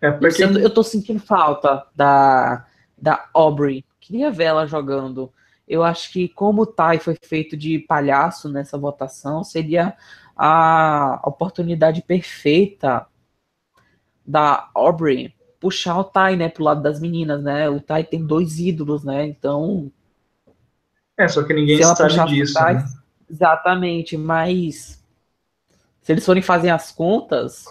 É porque... eu, eu tô sentindo falta da, da Aubrey. Queria ver ela jogando. Eu acho que como o Tai foi feito de palhaço nessa votação, seria a oportunidade perfeita da Aubrey puxar o Tai, né, pro lado das meninas, né? O Tai tem dois ídolos, né? Então. É, só que ninguém sabe disso. Né? Exatamente, mas se eles forem fazer as contas,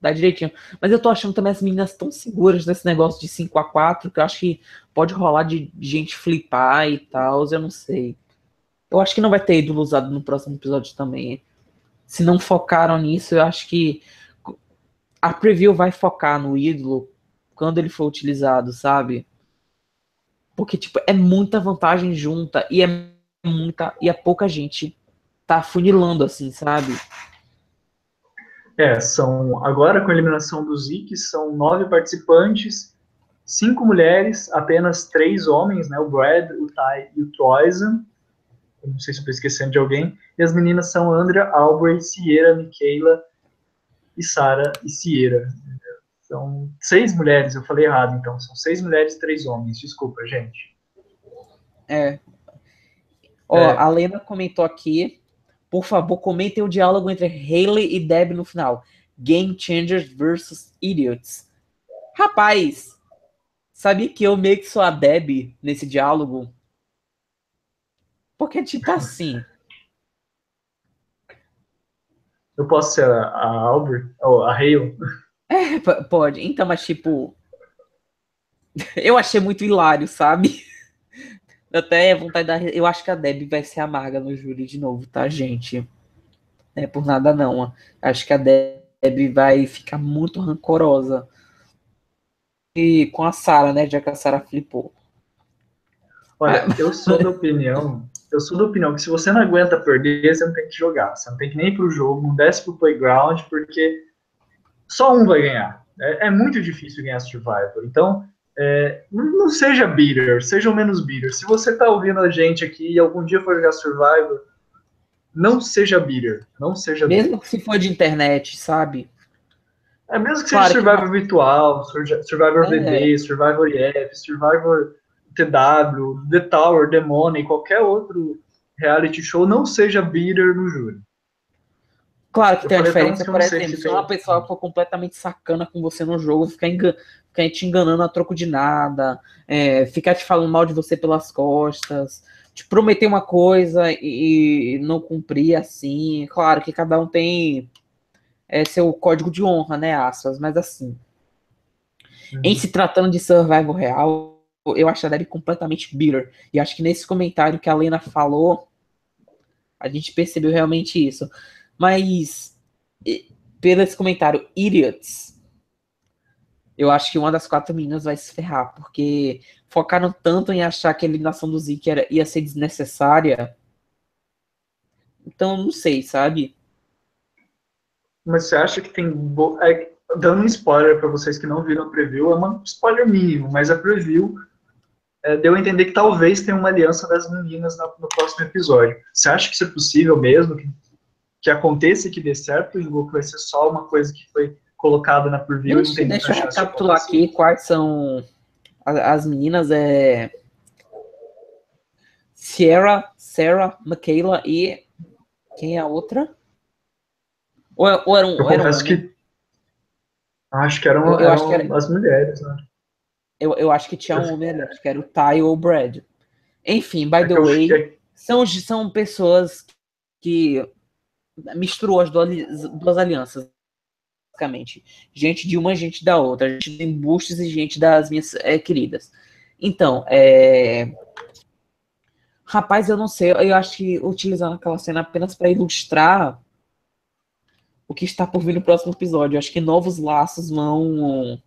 dá direitinho. Mas eu tô achando também as meninas tão seguras nesse negócio de 5 a 4 que eu acho que pode rolar de gente flipar e tal, eu não sei. Eu acho que não vai ter ídolo usado no próximo episódio também. Se não focaram nisso, eu acho que a preview vai focar no ídolo quando ele for utilizado, sabe? Porque, tipo, é muita vantagem junta e é muita e é pouca gente tá funilando assim, sabe? É, são agora com a eliminação do Zeke, são nove participantes, cinco mulheres, apenas três homens, né? O Brad, o Ty e o Troyson. Não sei se tô esquecendo de alguém. E as meninas são Andrea, Aubrey, Sierra, Michaela e Sara e Sierra. Então, seis mulheres, eu falei errado, então. São seis mulheres e três homens. Desculpa, gente. É. Ó, é. a Lena comentou aqui. Por favor, comentem o diálogo entre Haley e Deb no final. Game Changers versus Idiots. Rapaz, sabia que eu meio que sou a Deb nesse diálogo? Porque, tipo assim. Eu posso ser a, a Albert? Ou a Hale? É, pode. Então, mas tipo. Eu achei muito hilário, sabe? Até vontade da. Eu acho que a Deb vai ser amarga no júri de novo, tá, gente? É por nada, não. Acho que a Deb vai ficar muito rancorosa. E com a Sara, né? Já que a Sara flipou. Olha, eu sou da opinião. Eu sou da opinião que se você não aguenta perder, você não tem que jogar. Você não tem que nem ir pro jogo, não desce pro playground, porque só um vai ganhar. É, é muito difícil ganhar Survivor. Então, é, não seja bitter, seja o menos bitter. Se você está ouvindo a gente aqui e algum dia for jogar Survivor, não seja bitter. Não seja Mesmo bitter. que se for de internet, sabe? É mesmo que seja claro Survivor que... virtual, Survivor é. VD, Survivor IF, Survivor TW, The Tower, The Money, qualquer outro reality show, não seja bitter no júri. Claro que eu tem uma diferença, por exemplo, se uma pessoa for completamente sacana com você no jogo, ficar, engan ficar te enganando a troco de nada, é, ficar te falando mal de você pelas costas, te prometer uma coisa e, não cumprir assim. Claro que cada um tem é, seu código de honra, né, aspas, mas assim. Uhum. Em se tratando de survival real, eu acho a Debbie completamente bitter. E acho que nesse comentário que a Lena falou, a gente percebeu realmente isso. Mas, pelo esse comentário, idiots, eu acho que uma das quatro meninas vai se ferrar, porque focaram tanto em achar que a eliminação do Zeke era, ia ser desnecessária. Então, não sei, sabe? Mas você acha que tem. Bo... É, dando um spoiler para vocês que não viram a preview, é um spoiler mínimo, mas a preview é, deu a entender que talvez tenha uma aliança das meninas no, no próximo episódio. Você acha que isso é possível mesmo? Que que aconteça e que dê certo, ou que vai ser só uma coisa que foi colocada na preview Deixa, e não tem Deixa eu recapitular aqui quais são as meninas. É... Sierra, Sarah, Michaela e quem é a outra? Ou, é, ou era um, eu um que acho que eram, eu, eu eram acho que era... as mulheres, né? Eu, eu acho que tinha um homem ali, acho que era o Ty ou o Brad. Enfim, by é the way, fiquei... são, são pessoas que misturou as duas, duas alianças, basicamente. Gente de uma, gente da outra. Gente de embustes e gente das minhas é, queridas. Então, é... Rapaz, eu não sei. Eu acho que utilizando aquela cena apenas para ilustrar o que está por vir no próximo episódio. Eu acho que novos laços vão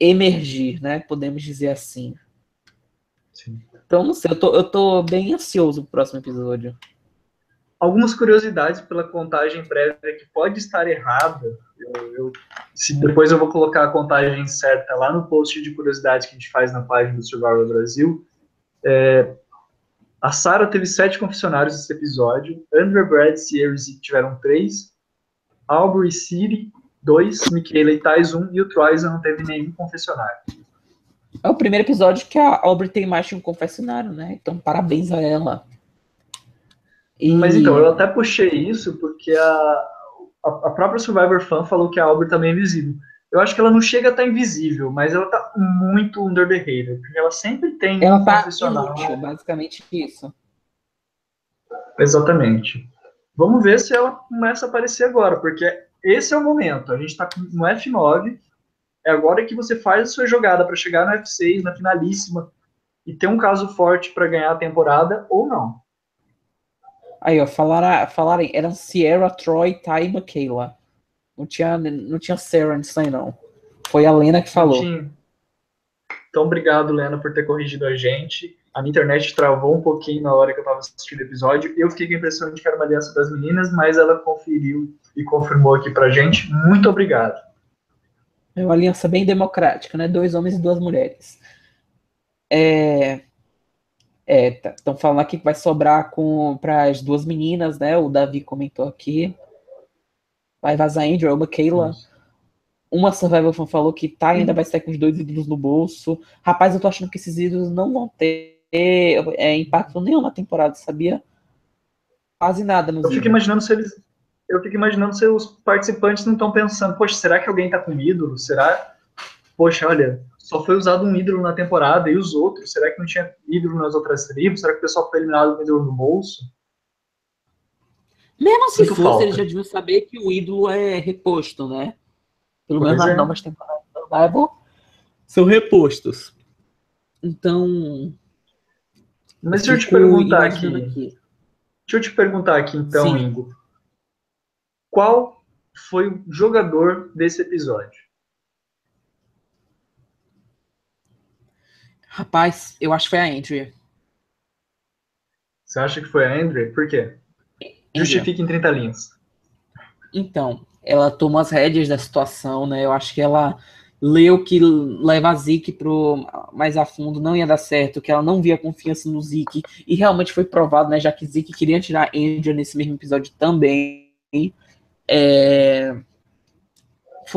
emergir, né? Podemos dizer assim. Sim. Então, não sei. Eu tô, eu tô bem ansioso pro próximo episódio algumas curiosidades pela contagem prévia que pode estar errada. Eu, eu, se depois eu vou colocar a contagem certa lá no post de curiosidades que a gente faz na página do Survival Brasil. É, a Sarah teve sete confessionários nesse episódio. Andrew, Brad, e Zeke tiveram três. E Siri, dois. Michaela e Thais, um. E o Troyza não teve nenhum confessionário. É o primeiro episódio que a Aubrey tem mais de um confessionário, né? Então, parabéns a ela. E... Mas então, eu até puxei isso porque a, a, própria Survivor Fan falou que a Aubrey também é invisível. Eu acho que ela não chega a estar invisível, mas ela tá muito under the radar, porque ela sempre tem ela um tá profissional. Inútil, basicamente isso. Exatamente. Vamos ver se ela começa a aparecer agora, porque esse é o momento. A gente está no F9, é agora que você faz a sua jogada para chegar no F6, na finalíssima, e ter um caso forte para ganhar a temporada ou não. Aí, ó, falaram, falaram eram Sierra, Troy, Ty e Michaela. Não tinha, não tinha Sarah nisso aí, não. Foi a Lena que falou. Então, obrigado, Lena, por ter corrigido a gente. A minha internet travou um pouquinho na hora que eu estava assistindo o episódio. Eu fiquei com a impressão de que era uma aliança das meninas, mas ela conferiu e confirmou aqui pra gente. Muito obrigado. É uma aliança bem democrática, né? Dois homens e duas mulheres. É, Estão é, tá, falando aqui que vai sobrar para as duas meninas, né? O Davi comentou aqui. Vai vazar Andrew ou Michaela. uma Survival Fan falou que tá, ainda vai sair com os dois ídolos no bolso. Rapaz, eu tô achando que esses ídolos não vão ter é, impacto nenhum na temporada, sabia? Quase nada Eu fico imaginando se eles. Eu fico imaginando se os participantes não estão pensando, poxa, será que alguém tá com ídolo? Será? Poxa, olha, só foi usado um ídolo na temporada e os outros? Será que não tinha ídolo nas outras tribos? Será que o pessoal foi eliminado com ídolo no bolso? Mesmo se fosse, falta. eles já deviam saber que o ídolo é reposto, né? Pelo menos nas é. novas temporadas do Bible são repostos. Então. Mas deixa eu te perguntar aqui. aqui. Deixa eu te perguntar aqui, então, Sim. Ingo. Qual foi o jogador desse episódio? Rapaz, eu acho que foi a Andrea. Você acha que foi a Andrea? Por quê? Justifique em 30 linhas. Então, ela toma as rédeas da situação, né? Eu acho que ela leu que levar Zeke pro mais a fundo não ia dar certo, que ela não via confiança no Zeke, e realmente foi provado, né? Já que Zeke queria tirar Andrew nesse mesmo episódio também. É...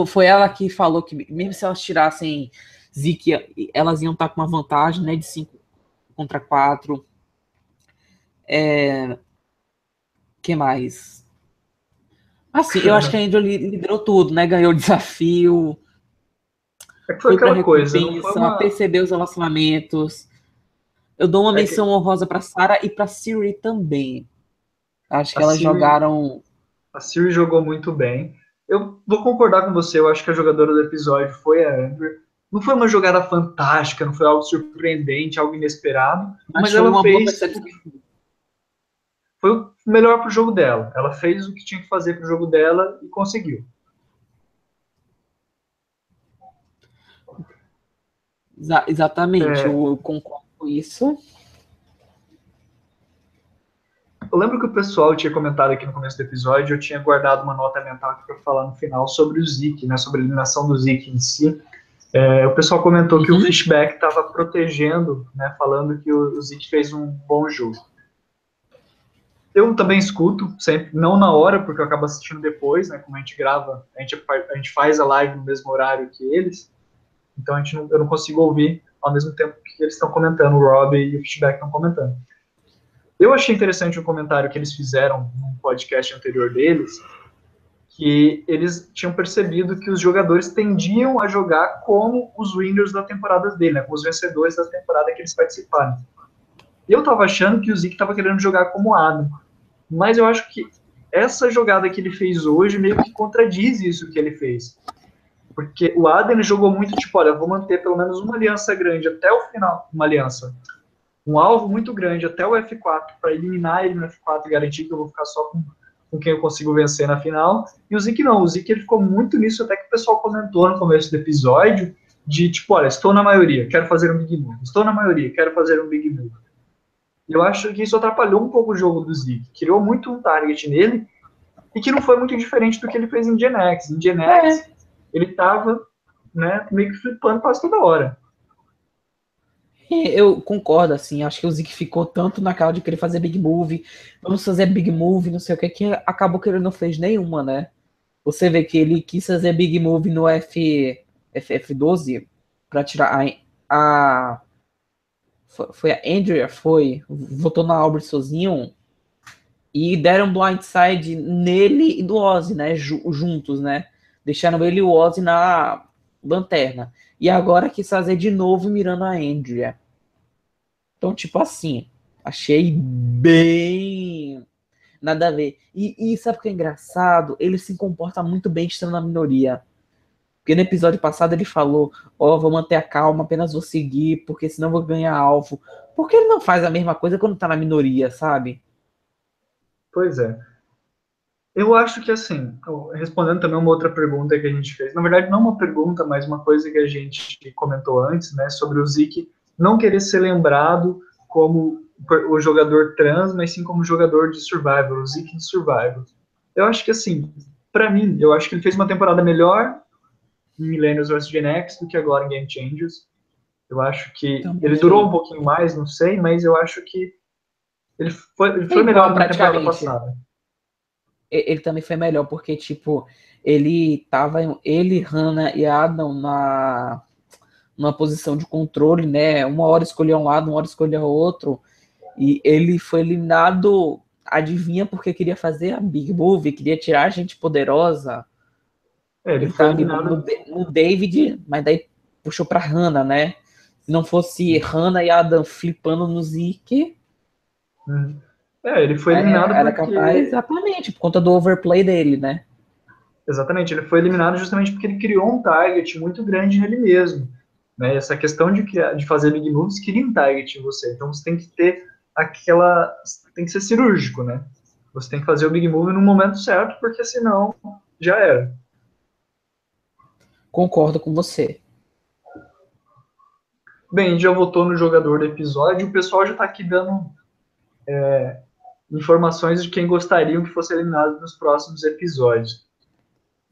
Foi ela que falou que mesmo se elas tirassem Zeke, elas iam estar com uma vantagem, né? De 5 contra 4. É... que mais? Assim, eu acho que a Andrew liderou tudo, né? Ganhou o desafio, é que foi, foi aquela coisa. Uma... perceber os relacionamentos. Eu dou uma é menção que... honrosa para Sarah e para Siri também. Acho que a elas Siri... jogaram. A Siri jogou muito bem. Eu vou concordar com você. Eu acho que a jogadora do episódio foi a Andrew. Não foi uma jogada fantástica, não foi algo surpreendente, algo inesperado, mas, mas ela fez. Foi o melhor pro jogo dela. Ela fez o que tinha que fazer pro jogo dela e conseguiu. Exa exatamente, é... eu, eu concordo com isso. Eu lembro que o pessoal tinha comentado aqui no começo do episódio, eu tinha guardado uma nota mental para falar no final sobre o Zeke, né, sobre a eliminação do Zeke em si. É, o pessoal comentou uhum. que o uhum. Fishback estava protegendo, né, falando que o, o Zeke fez um bom jogo. Eu também escuto, sempre, não na hora, porque eu acabo assistindo depois, né, como a gente grava, a gente, a gente faz a live no mesmo horário que eles, então a gente não, eu não consigo ouvir ao mesmo tempo que eles estão comentando, o Rob e o Feedback estão comentando. Eu achei interessante o comentário que eles fizeram no podcast anterior deles, que eles tinham percebido que os jogadores tendiam a jogar como os winners da temporada dele, né, como os vencedores da temporada que eles participaram. Eu tava achando que o Zeke tava querendo jogar como Adam, mas eu acho que essa jogada que ele fez hoje meio que contradiz isso que ele fez. Porque o Adam jogou muito tipo, olha, vou manter pelo menos uma aliança grande até o final, uma aliança, um alvo muito grande até o F4 para eliminar ele no F4 e garantir que eu vou ficar só com, com quem eu consigo vencer na final. E o Zik não, o Zik ele ficou muito nisso até que o pessoal comentou no começo do episódio de tipo, olha, estou na maioria, quero fazer um big move. Estou na maioria, quero fazer um big move. Eu acho que isso atrapalhou um pouco o jogo do Zik, criou muito um target nele e que não foi muito diferente do que ele fez em Gen X. Em Gen X, é ele estava né, meio que flipando quase toda hora. Eu concordo, assim, acho que o Zeke ficou tanto na cara de querer fazer big move, vamos fazer big move, não sei o que, que acabou que ele não fez nenhuma, né? Você vê que ele quis fazer big move no F, FF12 para tirar a, a, Foi a Andrea, foi, votou na Aubrey sozinho e deram blindside nele e do Ozzy, né? Juntos, né? Deixaram ele e o Ozzy na lanterna. E agora quis fazer de novo mirando a Andrea. Então, tipo assim, achei bem nada a ver. E, e sabe o que é engraçado? Ele se comporta muito bem estando na minoria. Porque no episódio passado ele falou: Ó, oh, vou manter a calma, apenas vou seguir, porque senão vou ganhar alvo. Por que ele não faz a mesma coisa quando tá na minoria, sabe? Pois é. Eu acho que assim, respondendo também uma outra pergunta que a gente fez, na verdade não uma pergunta, mas uma coisa que a gente comentou antes, né, sobre o Zik não querer ser lembrado como o jogador trans, mas sim como jogador de survival, o Zik de survival. Eu acho que assim, para mim, eu acho que ele fez uma temporada melhor em Millennials vs Gen X do que agora em Game Changers. Eu acho que Também ele durou um pouquinho mais, não sei, mas eu acho que ele foi, ele foi melhor na temporada passada. ele também foi melhor, porque, tipo, ele tava. Ele, Hannah e Adam na numa posição de controle, né? Uma hora escolhia um lado, uma hora escolhia outro. E ele foi eliminado, adivinha porque queria fazer a Big Move, queria tirar a gente poderosa. É, ele, ele foi eliminado no, no, David, mas daí puxou pra Hannah, né? Se não fosse Hannah e Adam flipando no Zeke. Hum. É, ele foi eliminado é, era porque... capaz, exatamente, por conta do overplay dele, né? Exatamente, ele foi eliminado justamente porque ele criou um target muito grande nele mesmo. Né? Essa questão de, criar, de fazer big moves cria um target em você. Então você tem que ter aquela. Tem que ser cirúrgico, né? Você tem que fazer o big move no momento certo, porque senão já era. Concordo com você. Bem, já votou no jogador do episódio. O pessoal já está aqui dando é, informações de quem gostariam que fosse eliminado nos próximos episódios.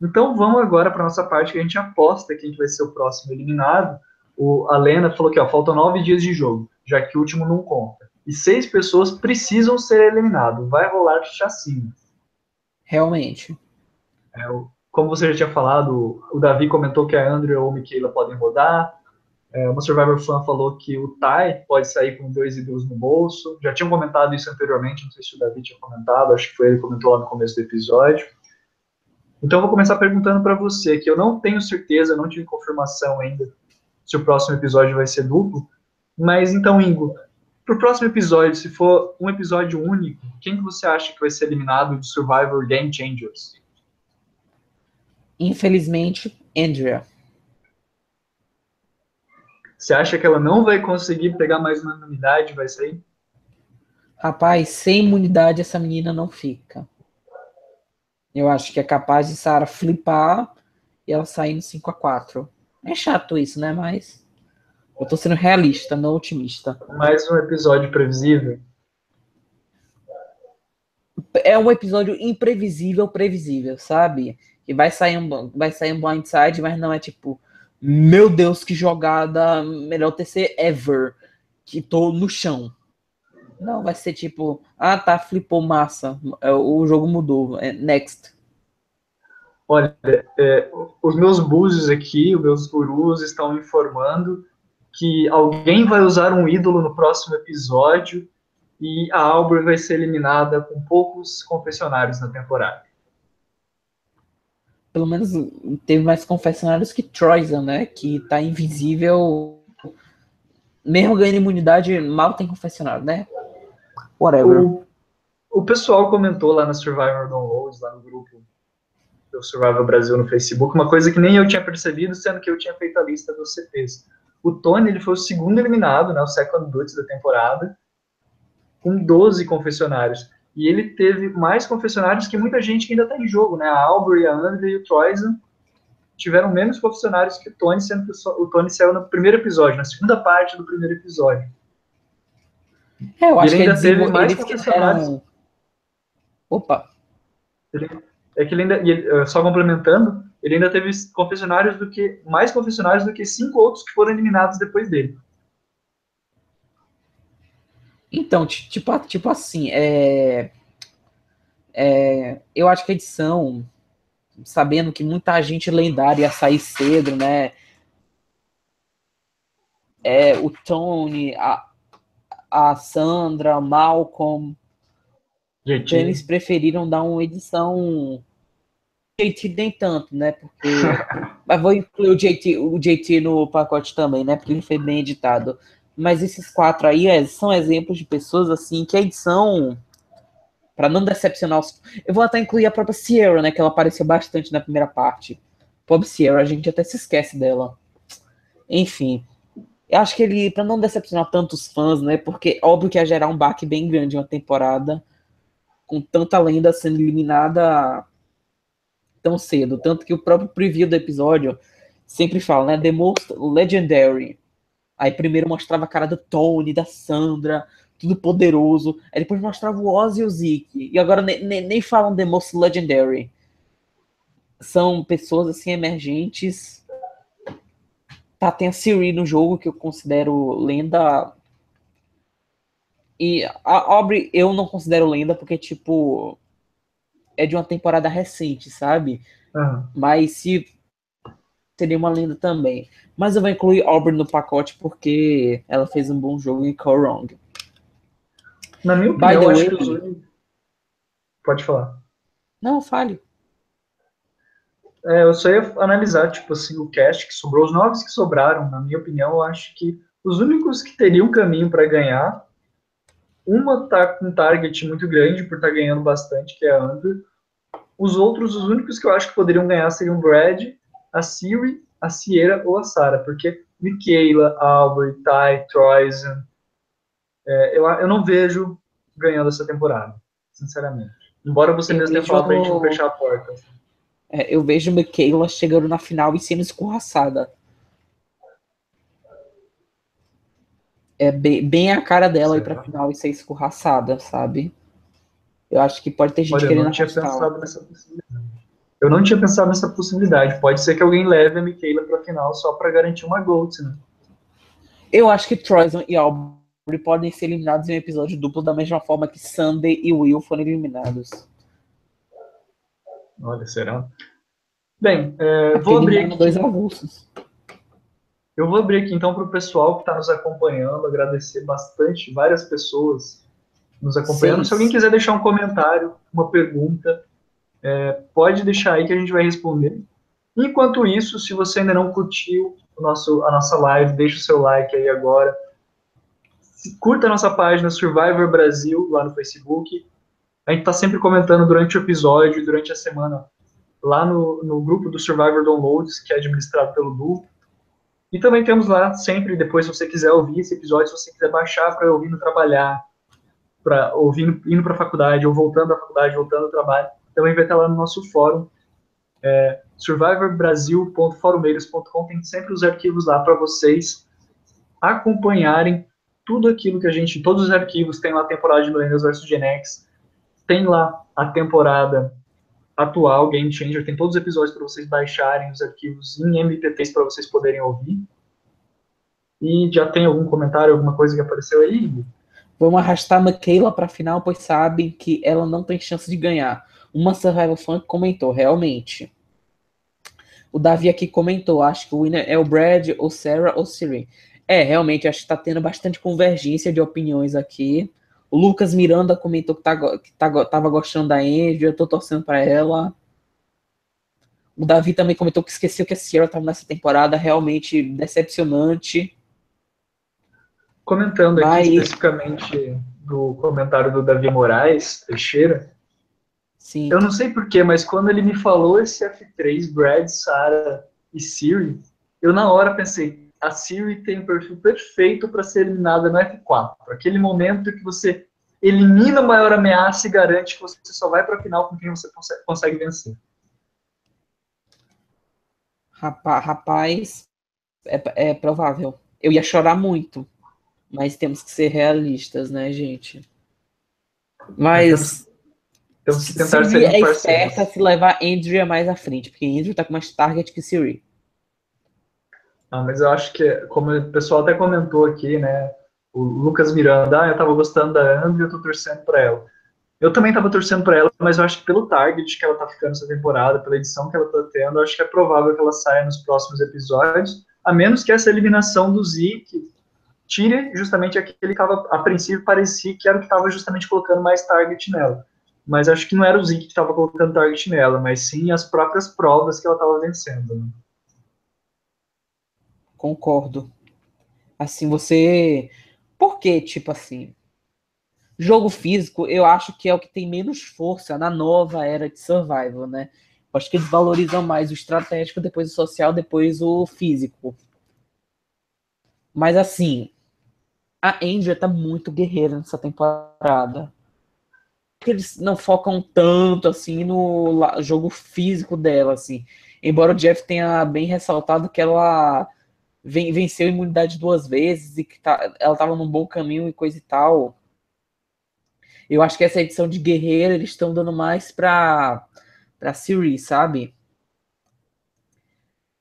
Então vamos agora para nossa parte que a gente aposta quem que vai ser o próximo eliminado. O, a Lena falou que ó, faltam nove dias de jogo, já que o último não conta. E seis pessoas precisam ser eliminadas. Vai rolar chacina. Realmente. É, como você já tinha falado, o Davi comentou que a Andrea ou a Michaela podem rodar. É, uma Survivor Fan falou que o Tai pode sair com dois e dois no bolso. Já tinham comentado isso anteriormente, não sei se o Davi tinha comentado, acho que foi ele que comentou lá no começo do episódio. Então eu vou começar perguntando para você, que eu não tenho certeza, não tive confirmação ainda se o próximo episódio vai ser duplo, mas então, Ingo, para o próximo episódio, se for um episódio único, quem que você acha que vai ser eliminado de Survivor Game Changers? Infelizmente, Andrea. Você acha que ela não vai conseguir pegar mais uma imunidade vai sair? Rapaz, sem imunidade essa menina não fica. Eu acho que é capaz de Sara flipar e ela sair no 5 a 4 É chato isso, né? Mas eu tô sendo realista, não otimista. Mais um episódio previsível? É um episódio imprevisível, previsível, sabe? Que vai sair um, vai sair um blindside, mas não é tipo, meu Deus, que jogada, melhor TC ever, que tô no chão. Não, vai ser tipo, ah tá, flipou massa, é, o jogo mudou, é next. Olha, é, os meus búzios aqui, os meus gurus estão informando que alguém vai usar um ídolo no próximo episódio e a Aubrey vai ser eliminada com poucos confessionários na temporada pelo menos teve mais confessionários que Troyzan, né? Que tá invisível. Mesmo ganhando imunidade, mal tem confessionário, né? Whatever. O, o pessoal comentou lá na Survivor Downloads, lá no grupo do Survivor Brasil no Facebook, uma coisa que nem eu tinha percebido, sendo que eu tinha feito a lista dos CTs. O Tony, ele foi o segundo eliminado, né? O second boots da temporada, com 12 confessionários. E ele teve mais confessionários que muita gente que ainda está em jogo, né? A Aubrey, a Andrea e o Troyzan tiveram menos confessionários que o Tony, sendo que o Tony saiu no primeiro episódio, na segunda parte do primeiro episódio. É, eu acho ele que ainda teve mais confessionários. Opa! Ele, é que ele ainda, ele, só complementando, ele ainda teve confessionários do que mais confessionários do que cinco outros que foram eliminados depois dele. Então, tipo, tipo assim, é, é, eu acho que a edição, sabendo que muita gente lendária ia sair cedo, né? É, o Tony, a, a Sandra, Malcolm, JT. eles preferiram dar uma edição JT nem tanto, né? Porque. Mas vou incluir o JT, o JT no pacote também, né? Porque ele foi bem editado. Mas esses quatro aí é, são exemplos de pessoas assim que a edição, para não decepcionar os. Eu vou até incluir a própria Sierra, né? Que ela apareceu bastante na primeira parte. Pobre Sierra, a gente até se esquece dela. Enfim. Eu acho que ele, para não decepcionar tantos fãs, né? Porque óbvio que ia gerar um baque bem grande uma temporada com tanta lenda sendo eliminada tão cedo. Tanto que o próprio preview do episódio sempre fala, né? The most legendary. Aí primeiro mostrava a cara do Tony, da Sandra, tudo poderoso. Aí depois mostrava o Ozzy e o Zeke. E agora nem, nem, nem falam The Most Legendary. São pessoas assim emergentes. Tá, tem a Siri no jogo, que eu considero lenda. E a Aubrey eu não considero lenda, porque, tipo. É de uma temporada recente, sabe? Uhum. Mas se seria uma lenda também. Mas eu vou incluir Auburn no pacote porque ela fez um bom jogo em Call Wrong. Na minha By opinião, the eu acho way- que. Pode falar. Não, fale. É, eu só ia analisar, tipo assim, o cast que sobrou, os novos que sobraram, na minha opinião, eu acho que os únicos que teriam caminho para ganhar, uma tá com um target muito grande por estar ganhando bastante, que é a Andrew. Os outros, os únicos que eu acho que poderiam ganhar seriam o Brad, a Siri, a Sierra ou a Sarah, porque Michaela, Albert, Ty, Troyzen, é, eu, eu não vejo ganhando essa temporada, sinceramente. Embora você Eu mesmo tenha falado pra gente não fechar a porta. É, eu vejo Michaela chegando na final e sendo escorraçada. É bem, bem a cara dela ir pra Será? final e ser escorraçada, sabe? Eu acho que pode ter gente Olha, eu querendo não tinha pensado nessa possibilidade. Eu não tinha pensado nessa possibilidade. Pode ser que alguém leve a Michaela pra final só pra garantir uma Gold, né? Eu acho que Troyson e Aubrey podem ser eliminados em um episódio duplo da mesma forma que Sunday e Will foram eliminados. Olha, será? Bem, é, vou abrir aqui. dois avulsos. Eu vou abrir aqui então para o pessoal que está nos acompanhando, agradecer bastante, várias pessoas nos acompanhando. Sim. Se alguém quiser deixar um comentário, uma pergunta, é, pode deixar aí que a gente vai responder. Enquanto isso, se você ainda não curtiu o nosso, a nossa live, deixa o seu like aí agora. Curta a nossa página Survivor Brasil lá no Facebook. A gente está sempre comentando durante o episódio, durante a semana, lá no, no grupo do Survivor Downloads, que é administrado pelo Du. E também temos lá sempre, depois, se você quiser ouvir esse episódio, se você quiser baixar para ouvir no trabalhar, para ouvindo, indo para a faculdade, ou voltando da faculdade, voltando ao trabalho, também vai estar lá no nosso fórum, é, survivorbrasil.forumeiros.com, tem sempre os arquivos lá para vocês acompanharem tudo aquilo que a gente, todos os arquivos, tem lá a temporada de Millennials vs Gen X, tem lá a temporada atual, Game Changer, tem todos os episódios para vocês baixarem os arquivos em MP3 para vocês poderem ouvir. E já tem algum comentário, alguma coisa que apareceu aí? Vamos arrastar Michaela pra final, pois sabem que ela não tem chance de ganhar. Uma Survival Fan comentou, realmente. O Davi aqui comentou, acho que o winner é o Brad, ou Sarah, ou Siri. É, realmente, acho que tá tendo bastante convergência de opiniões aqui. O Lucas Miranda comentou que, tá, que tá, tava gostando da Angie, eu tô torcendo pra ela. O Davi também comentou que esqueceu que a Sierra tava nessa temporada, realmente decepcionante. Comentando aqui Vai. especificamente do comentário do Davi Moraes Teixeira, Sim. eu não sei porquê, mas quando ele me falou esse F3, Brad, Sarah e Siri, eu na hora pensei, a Siri tem o perfil perfeito para ser eliminada no F4. Aquele momento que você elimina a maior ameaça e garante que você só vai para a final com quem você consegue, consegue vencer. Rapa- Rapaz, é, é provável. Eu ia chorar muito, mas temos que ser realistas, né, gente? Mas Temos que tentar Siri ser é esperta se levar Andrea mais à frente, porque Andrew tá com mais target que Siri. Ah, mas eu acho que, como o pessoal até comentou aqui, né? O Lucas Miranda, ah, eu tava gostando da Andrew eu tô torcendo pra ela. Eu também tava torcendo pra ela, mas eu acho que pelo target que ela tá ficando essa temporada, pela edição que ela tá tendo, eu acho que é provável que ela saia nos próximos episódios, a menos que essa eliminação do Zeke tire justamente aquele que a princípio parecia que era o que tava justamente colocando mais target nela. Mas acho que não era o Zeke que tava colocando target nela, mas sim as próprias provas que ela tava vencendo. né? Concordo. Assim, você. Por que, tipo assim? Jogo físico, eu acho que é o que tem menos força na nova era de survival, né? Eu acho que eles valorizam mais o estratégico, depois o social, depois o físico. Mas assim, a Angel tá muito guerreira nessa temporada. Eles não focam tanto assim no jogo físico dela, assim. Embora o Jeff tenha bem ressaltado que ela venceu a imunidade duas vezes e que tá, ela tava num bom caminho e coisa e tal. Eu acho que essa edição de guerreira eles estão dando mais pra, pra Siri, sabe?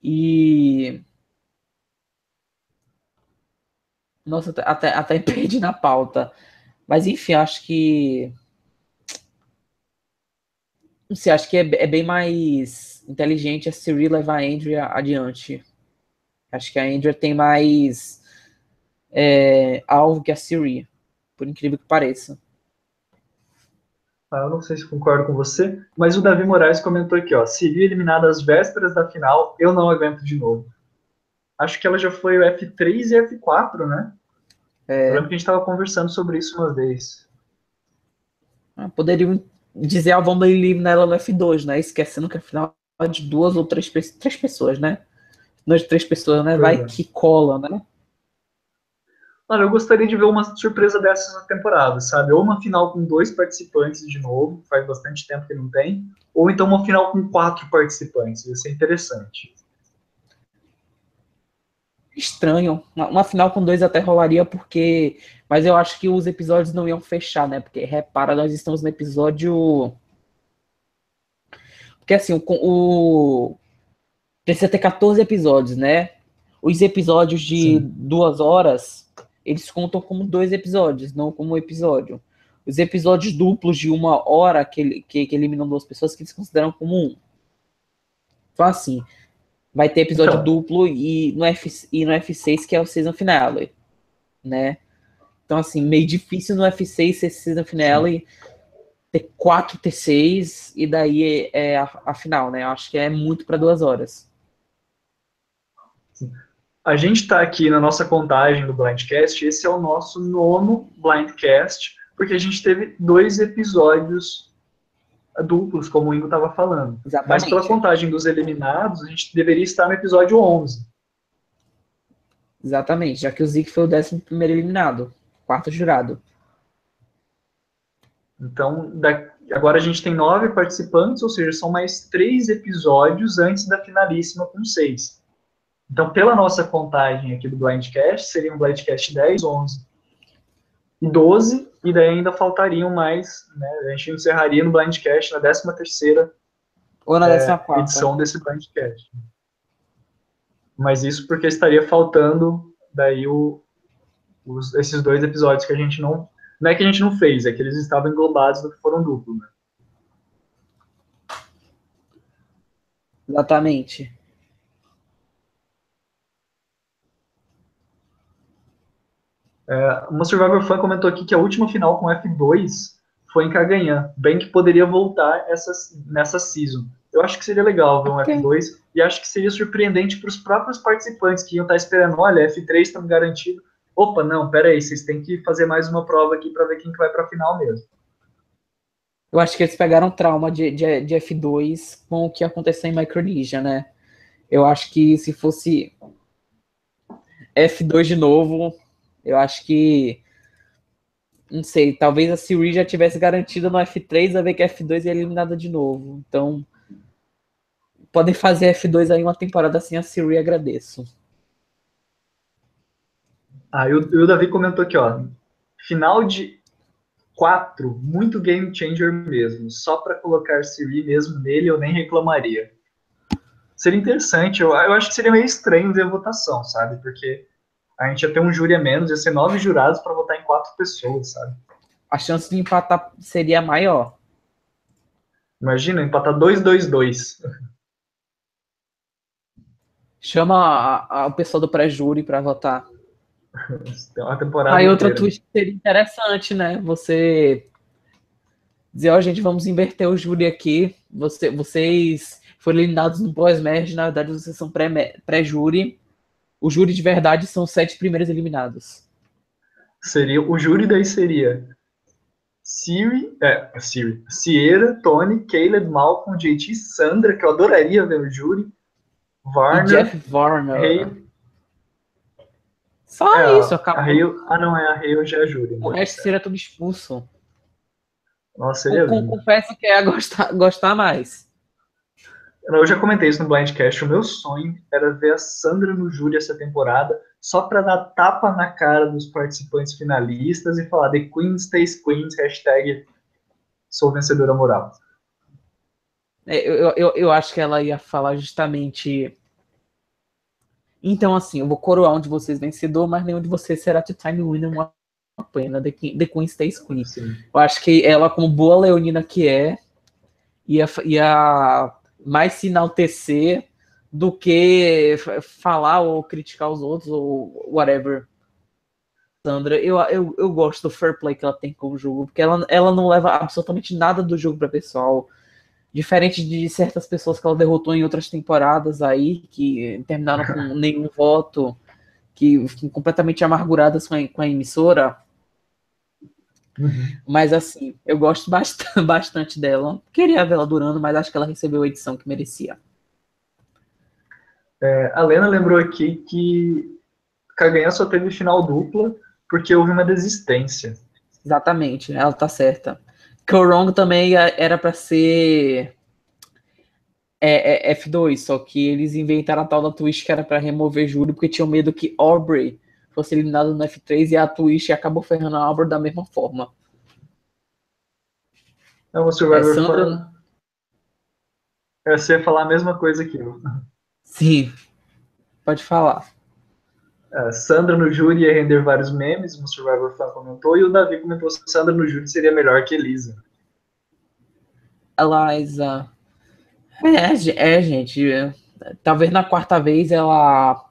E. Nossa, até, até perdi na pauta. Mas enfim, acho que. Não sei, acho que é, é bem mais inteligente a Siri levar a Andrea adiante. Acho que a Andrea tem mais é, alvo que a Siri, por incrível que pareça. Ah, eu não sei se concordo com você, mas o Davi Moraes comentou aqui, ó, Siri eliminada às vésperas da final, eu não aguento de novo. Acho que ela já foi o F3 e F4, né? É... Eu lembro que a gente estava conversando sobre isso uma vez. Ah, poderiam dizer, ah, vamos eliminar ela no F2, né? Esquecendo que afinal é de duas ou três, três pessoas, né? De três pessoas, né? Vai é. que cola, né? Mano, eu gostaria de ver uma surpresa dessas na temporada, sabe? Ou uma final com dois participantes de novo, faz bastante tempo que não tem, ou então uma final com quatro participantes, ia ser interessante. Estranho. Uma, uma final com dois até rolaria, porque. Mas eu acho que os episódios não iam fechar, né? Porque, repara, nós estamos no episódio. Porque assim, o, o... precisa ter 14 episódios, né? Os episódios de Sim. duas horas eles contam como dois episódios, não como um episódio. Os episódios duplos de uma hora que, que, que eliminam duas pessoas que eles consideram como um. Então, assim, vai ter episódio então. duplo e no, F, e no F6, que é o season finale, né? Então, assim, meio difícil no F6 ser season finale, Sim. ter quatro T6 e daí é, é a, a final, né? Eu acho que é muito para duas horas. A gente está aqui na nossa contagem do Blindcast, esse é o nosso nono Blindcast, porque a gente teve dois episódios duplos, como o Ingo estava falando. Exatamente. Mas pela contagem dos eliminados, a gente deveria estar no episódio 11. Exatamente, já que o Zeke foi o décimo primeiro eliminado, quarto jurado. Então, da, agora a gente tem nove participantes, ou seja, são mais três episódios antes da finalíssima com seis. Então, pela nossa contagem aqui do Blindcast, seria um Blindcast 10, 11 e 12, e daí ainda faltariam mais, né? A gente encerraria no Blindcast na 13 terceira ou na 14 é, edição desse Blindcast. Mas isso porque estaria faltando daí o, os, esses dois episódios que a gente não... Não é que a gente não fez, é que eles estavam englobados no que foram duplo, né? Exatamente. É, uma Survivor Fan comentou aqui que a última final com F2 foi em Caganhã, bem que poderia voltar essa, nessa season. Eu acho que seria legal ver um okay. F2 e acho que seria surpreendente para os próprios participantes que iam estar esperando, olha, F3 estamos garantido. Opa, não, pera aí, vocês têm que fazer mais uma prova aqui para ver quem que vai para a final mesmo. Eu acho que eles pegaram trauma de, de, de F2 com o que aconteceu em Micronesia, né? Eu acho que se fosse F2 de novo, eu acho que. Não sei, talvez a Siri já tivesse garantida no F3, a ver que a F2 é eliminada de novo. Então. Podem fazer F2 aí uma temporada assim, a Siri agradeço. Ah, e o, o Davi comentou aqui, ó. Final de 4, muito game changer mesmo. Só para colocar Siri mesmo nele, eu nem reclamaria. Seria interessante, eu, eu acho que seria meio estranho ver a votação, sabe? Porque a gente ia ter um júri a menos, ia ser nove jurados para votar em quatro pessoas, sabe? A chance de empatar seria maior. Imagina, empatar 2-2-2. Chama a, a, o pessoal do pré-júri para votar. Tem uma temporada. Aí outra twist seria interessante, né? Você dizer, ó, oh, gente, vamos inverter o júri aqui. Você, vocês foram eliminados no pós-merge, na verdade vocês são pré-júri o júri de verdade são os sete primeiros eliminados. Seria, o júri daí seria Siri, é, Siri, Sierra, Tony, Caleb, Malcolm, JT, Sandra, que eu adoraria ver o júri, Varner, e Jeff Varner. Hay... Só é, isso, acabou. A ah, não, é a Hale já é júri. O resto né? seria tudo expulso. Nossa, seria com, Confesso que é gostar, gostar mais. Eu já comentei isso no Blindcast. O meu sonho era ver a Sandra no júri essa temporada, só para dar tapa na cara dos participantes finalistas e falar The Queen Stays Queens, hashtag sou vencedora moral. É, eu, eu, eu acho que ela ia falar justamente. Então, assim, eu vou coroar um de vocês vencedor, mas nenhum de vocês será two-time winner uma pena. The, The Queen Stays Queen. Sim. Eu acho que ela, como boa leonina que é, ia, ia mais se enaltecer do que falar ou criticar os outros ou whatever. Sandra, eu, eu, eu gosto do fair play que ela tem com o jogo, porque ela, ela não leva absolutamente nada do jogo para pessoal. Diferente de certas pessoas que ela derrotou em outras temporadas aí, que terminaram com nenhum voto, que completamente amarguradas com a, com a emissora. Uhum. Mas assim, eu gosto bastante, bastante dela. Queria vê-la durando, mas acho que ela recebeu a edição que merecia. É, a Lena lembrou aqui que Kaganha só teve final dupla porque houve uma desistência. Exatamente, ela tá certa. Korong também era para ser é, é, F2, só que eles inventaram a tal da Twitch que era para remover Júlio porque tinham medo que Aubrey fosse eliminado no F3 e a Twitch acabou ferrando a Aubrey da mesma forma. É uma Survivor é, Sandra... É, você ia falar a mesma coisa que eu. Sim, pode falar. Uh, Sandra no júri ia render vários memes, o Survivor Fan comentou, e o Davi comentou que Sandra no júri seria melhor que Elisa. Eliza. É, é, gente. Talvez na quarta vez ela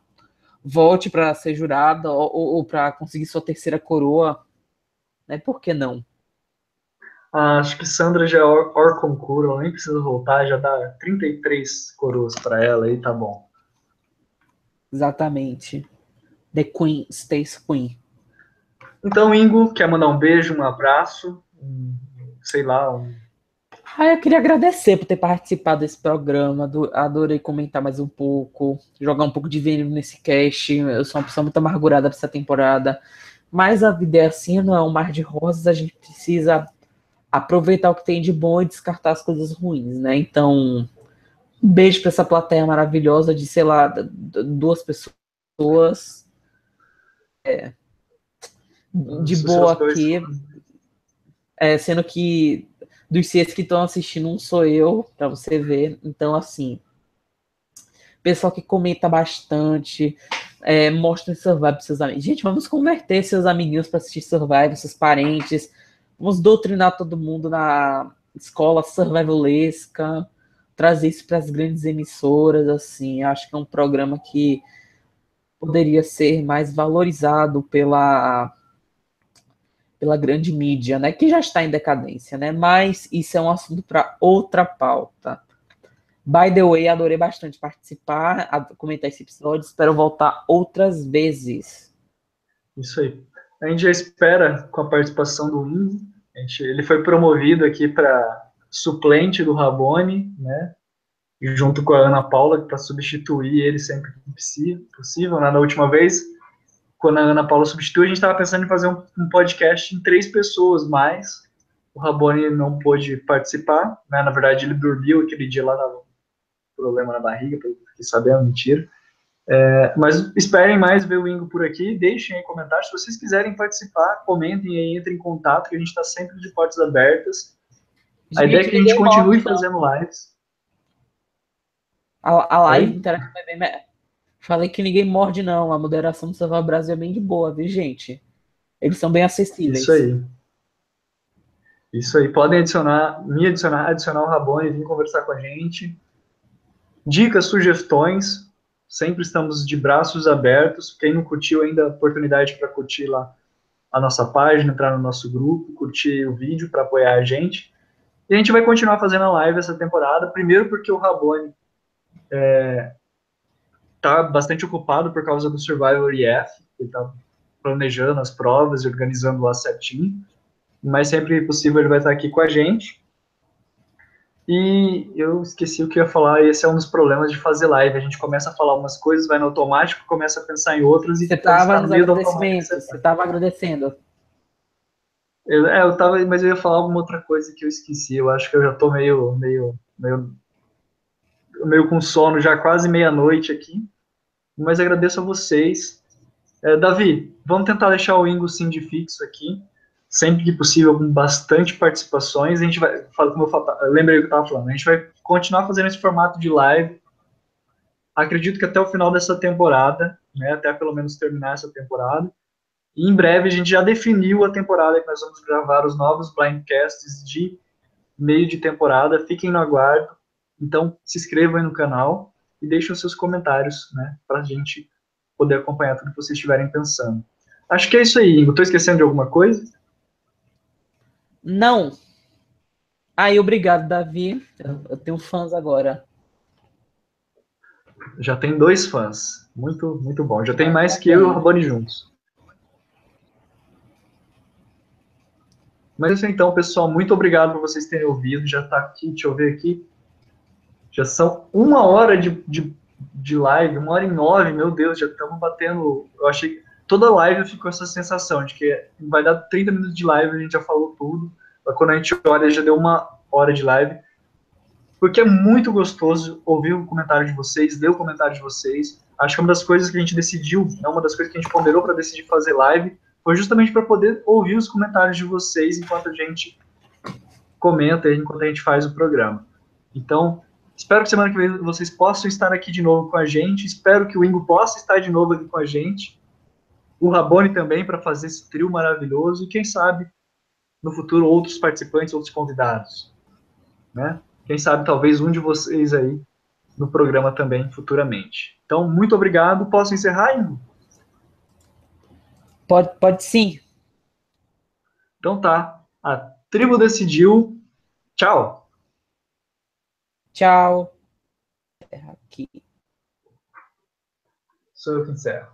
volte para ser jurada ou, ou para conseguir sua terceira coroa. Né? Por que não? Ah, acho que Sandra já é or, or concura, ela nem precisa voltar, já dá 33 coroas para ela e tá bom. Exatamente. The Queen stays Queen. Então, Ingo, quer mandar um beijo, um abraço, um, sei lá. Um... Ah, eu queria agradecer por ter participado desse programa. Adorei comentar mais um pouco, jogar um pouco de veneno nesse cast. Eu sou uma pessoa muito amargurada dessa temporada. Mas a vida é assim, não é um mar de rosas. A gente precisa aproveitar o que tem de bom e descartar as coisas ruins, né? Então, um beijo para essa plateia maravilhosa de, sei lá, duas pessoas é, de boa aqui. É, sendo que dos seis que estão assistindo, um sou eu, para você ver. Então, assim, pessoal que comenta bastante, é, mostra Survive para seus amigos. Gente, vamos converter seus amiguinhos para assistir Survive, seus parentes. Vamos doutrinar todo mundo na escola survivalesca, trazer isso para as grandes emissoras, assim. Acho que é um programa que poderia ser mais valorizado pela pela grande mídia, né, que já está em decadência, né? Mas isso é um assunto para outra pauta. By the way, adorei bastante participar, comentar esse episódio, espero voltar outras vezes. Isso aí. A gente já espera com a participação do Indy. Ele foi promovido aqui para suplente do Rabone, né? junto com a Ana Paula, para substituir ele sempre que possível. Né? Na última vez, quando a Ana Paula substituiu, a gente estava pensando em fazer um, um, podcast em três pessoas mais. O Rabone não pôde participar, né? na verdade ele dormiu aquele dia lá, dava um problema na barriga, pelo que sabendo, mentira. É, mas esperem mais ver o Ingo por aqui, deixem aí comentários. Se vocês quiserem participar, comentem aí, entrem em contato, que a gente está sempre de portas abertas. A ideia é que a gente continue fazendo lives. A, a live interativa é bem. Falei que ninguém morde, não. A moderação do Salvar Brasil é bem de boa, viu, gente? Eles são bem acessíveis. Isso aí. Isso aí. Podem adicionar, me adicionar, adicionar o Rabone vir conversar com a gente. Dicas, sugestões. Sempre estamos de braços abertos. Quem não curtiu ainda, oportunidade para curtir lá a nossa página, entrar no nosso grupo, curtir o vídeo para apoiar a gente. E a gente vai continuar fazendo a live essa temporada. Primeiro porque o Rabone é, tá bastante ocupado por causa do Survivor EF, ele tá planejando as provas e organizando lá certinho, mas sempre possível ele vai estar aqui com a gente. E eu esqueci o que eu ia falar, esse é um dos problemas de fazer live, a gente começa a falar umas coisas, vai no automático, começa a pensar em outras e... Você estava nos agradecimentos, você estava agradecendo. Eu, é, eu tava, mas eu ia falar alguma outra coisa que eu esqueci, eu acho que eu já tô meio, meio, meio meio com sono, já quase meia-noite aqui. Mas agradeço a vocês. É, Davi, vamos tentar deixar o Ingo sim de fixo aqui, sempre que possível, com bastante participações. A gente vai, como eu, lembrei o que eu estava falando, a gente vai continuar fazendo esse formato de live. Acredito que até o final dessa temporada, né, até pelo menos terminar essa temporada. E em breve a gente já definiu a temporada que nós vamos gravar os novos blindcasts de meio de temporada, fiquem no aguardo. Então, se inscrevam aí no canal e deixem os seus comentários, né, para a gente poder acompanhar tudo que vocês estiverem pensando. Acho que é isso aí, Ingo. Estou esquecendo de alguma coisa? Não. Aí, obrigado, Davi. Eu tenho fãs agora. Já tem dois fãs. Muito, muito bom. Já tem mais que eu e o Rabone juntos. Mas é isso então, pessoal. Muito obrigado por vocês terem ouvido. Já está aqui, deixa eu ver aqui. Já são uma hora de, de, de live, uma hora e nove, meu Deus, já estamos batendo. Eu achei toda live ficou essa sensação de que vai dar 30 minutos de live, a gente já falou tudo. Mas quando a gente olha, já deu uma hora de live. Porque é muito gostoso ouvir o comentário de vocês, ler o comentário de vocês. Acho que uma das coisas que a gente decidiu, é uma das coisas que a gente ponderou para decidir fazer live, foi justamente para poder ouvir os comentários de vocês enquanto a gente comenta, enquanto a gente faz o programa. Então, espero que semana que vem vocês possam estar aqui de novo com a gente. Espero que o Ingo possa estar de novo aqui com a gente. O Rabone também, para fazer esse trio maravilhoso. E quem sabe, no futuro, outros participantes, outros convidados. Né? Quem sabe, talvez um de vocês aí no programa também futuramente. Então, muito obrigado. Posso encerrar, Ingo? Pode, pode sim. Então tá. A tribo decidiu. Tchau. Tchau. Aqui. Sou eu que encerro.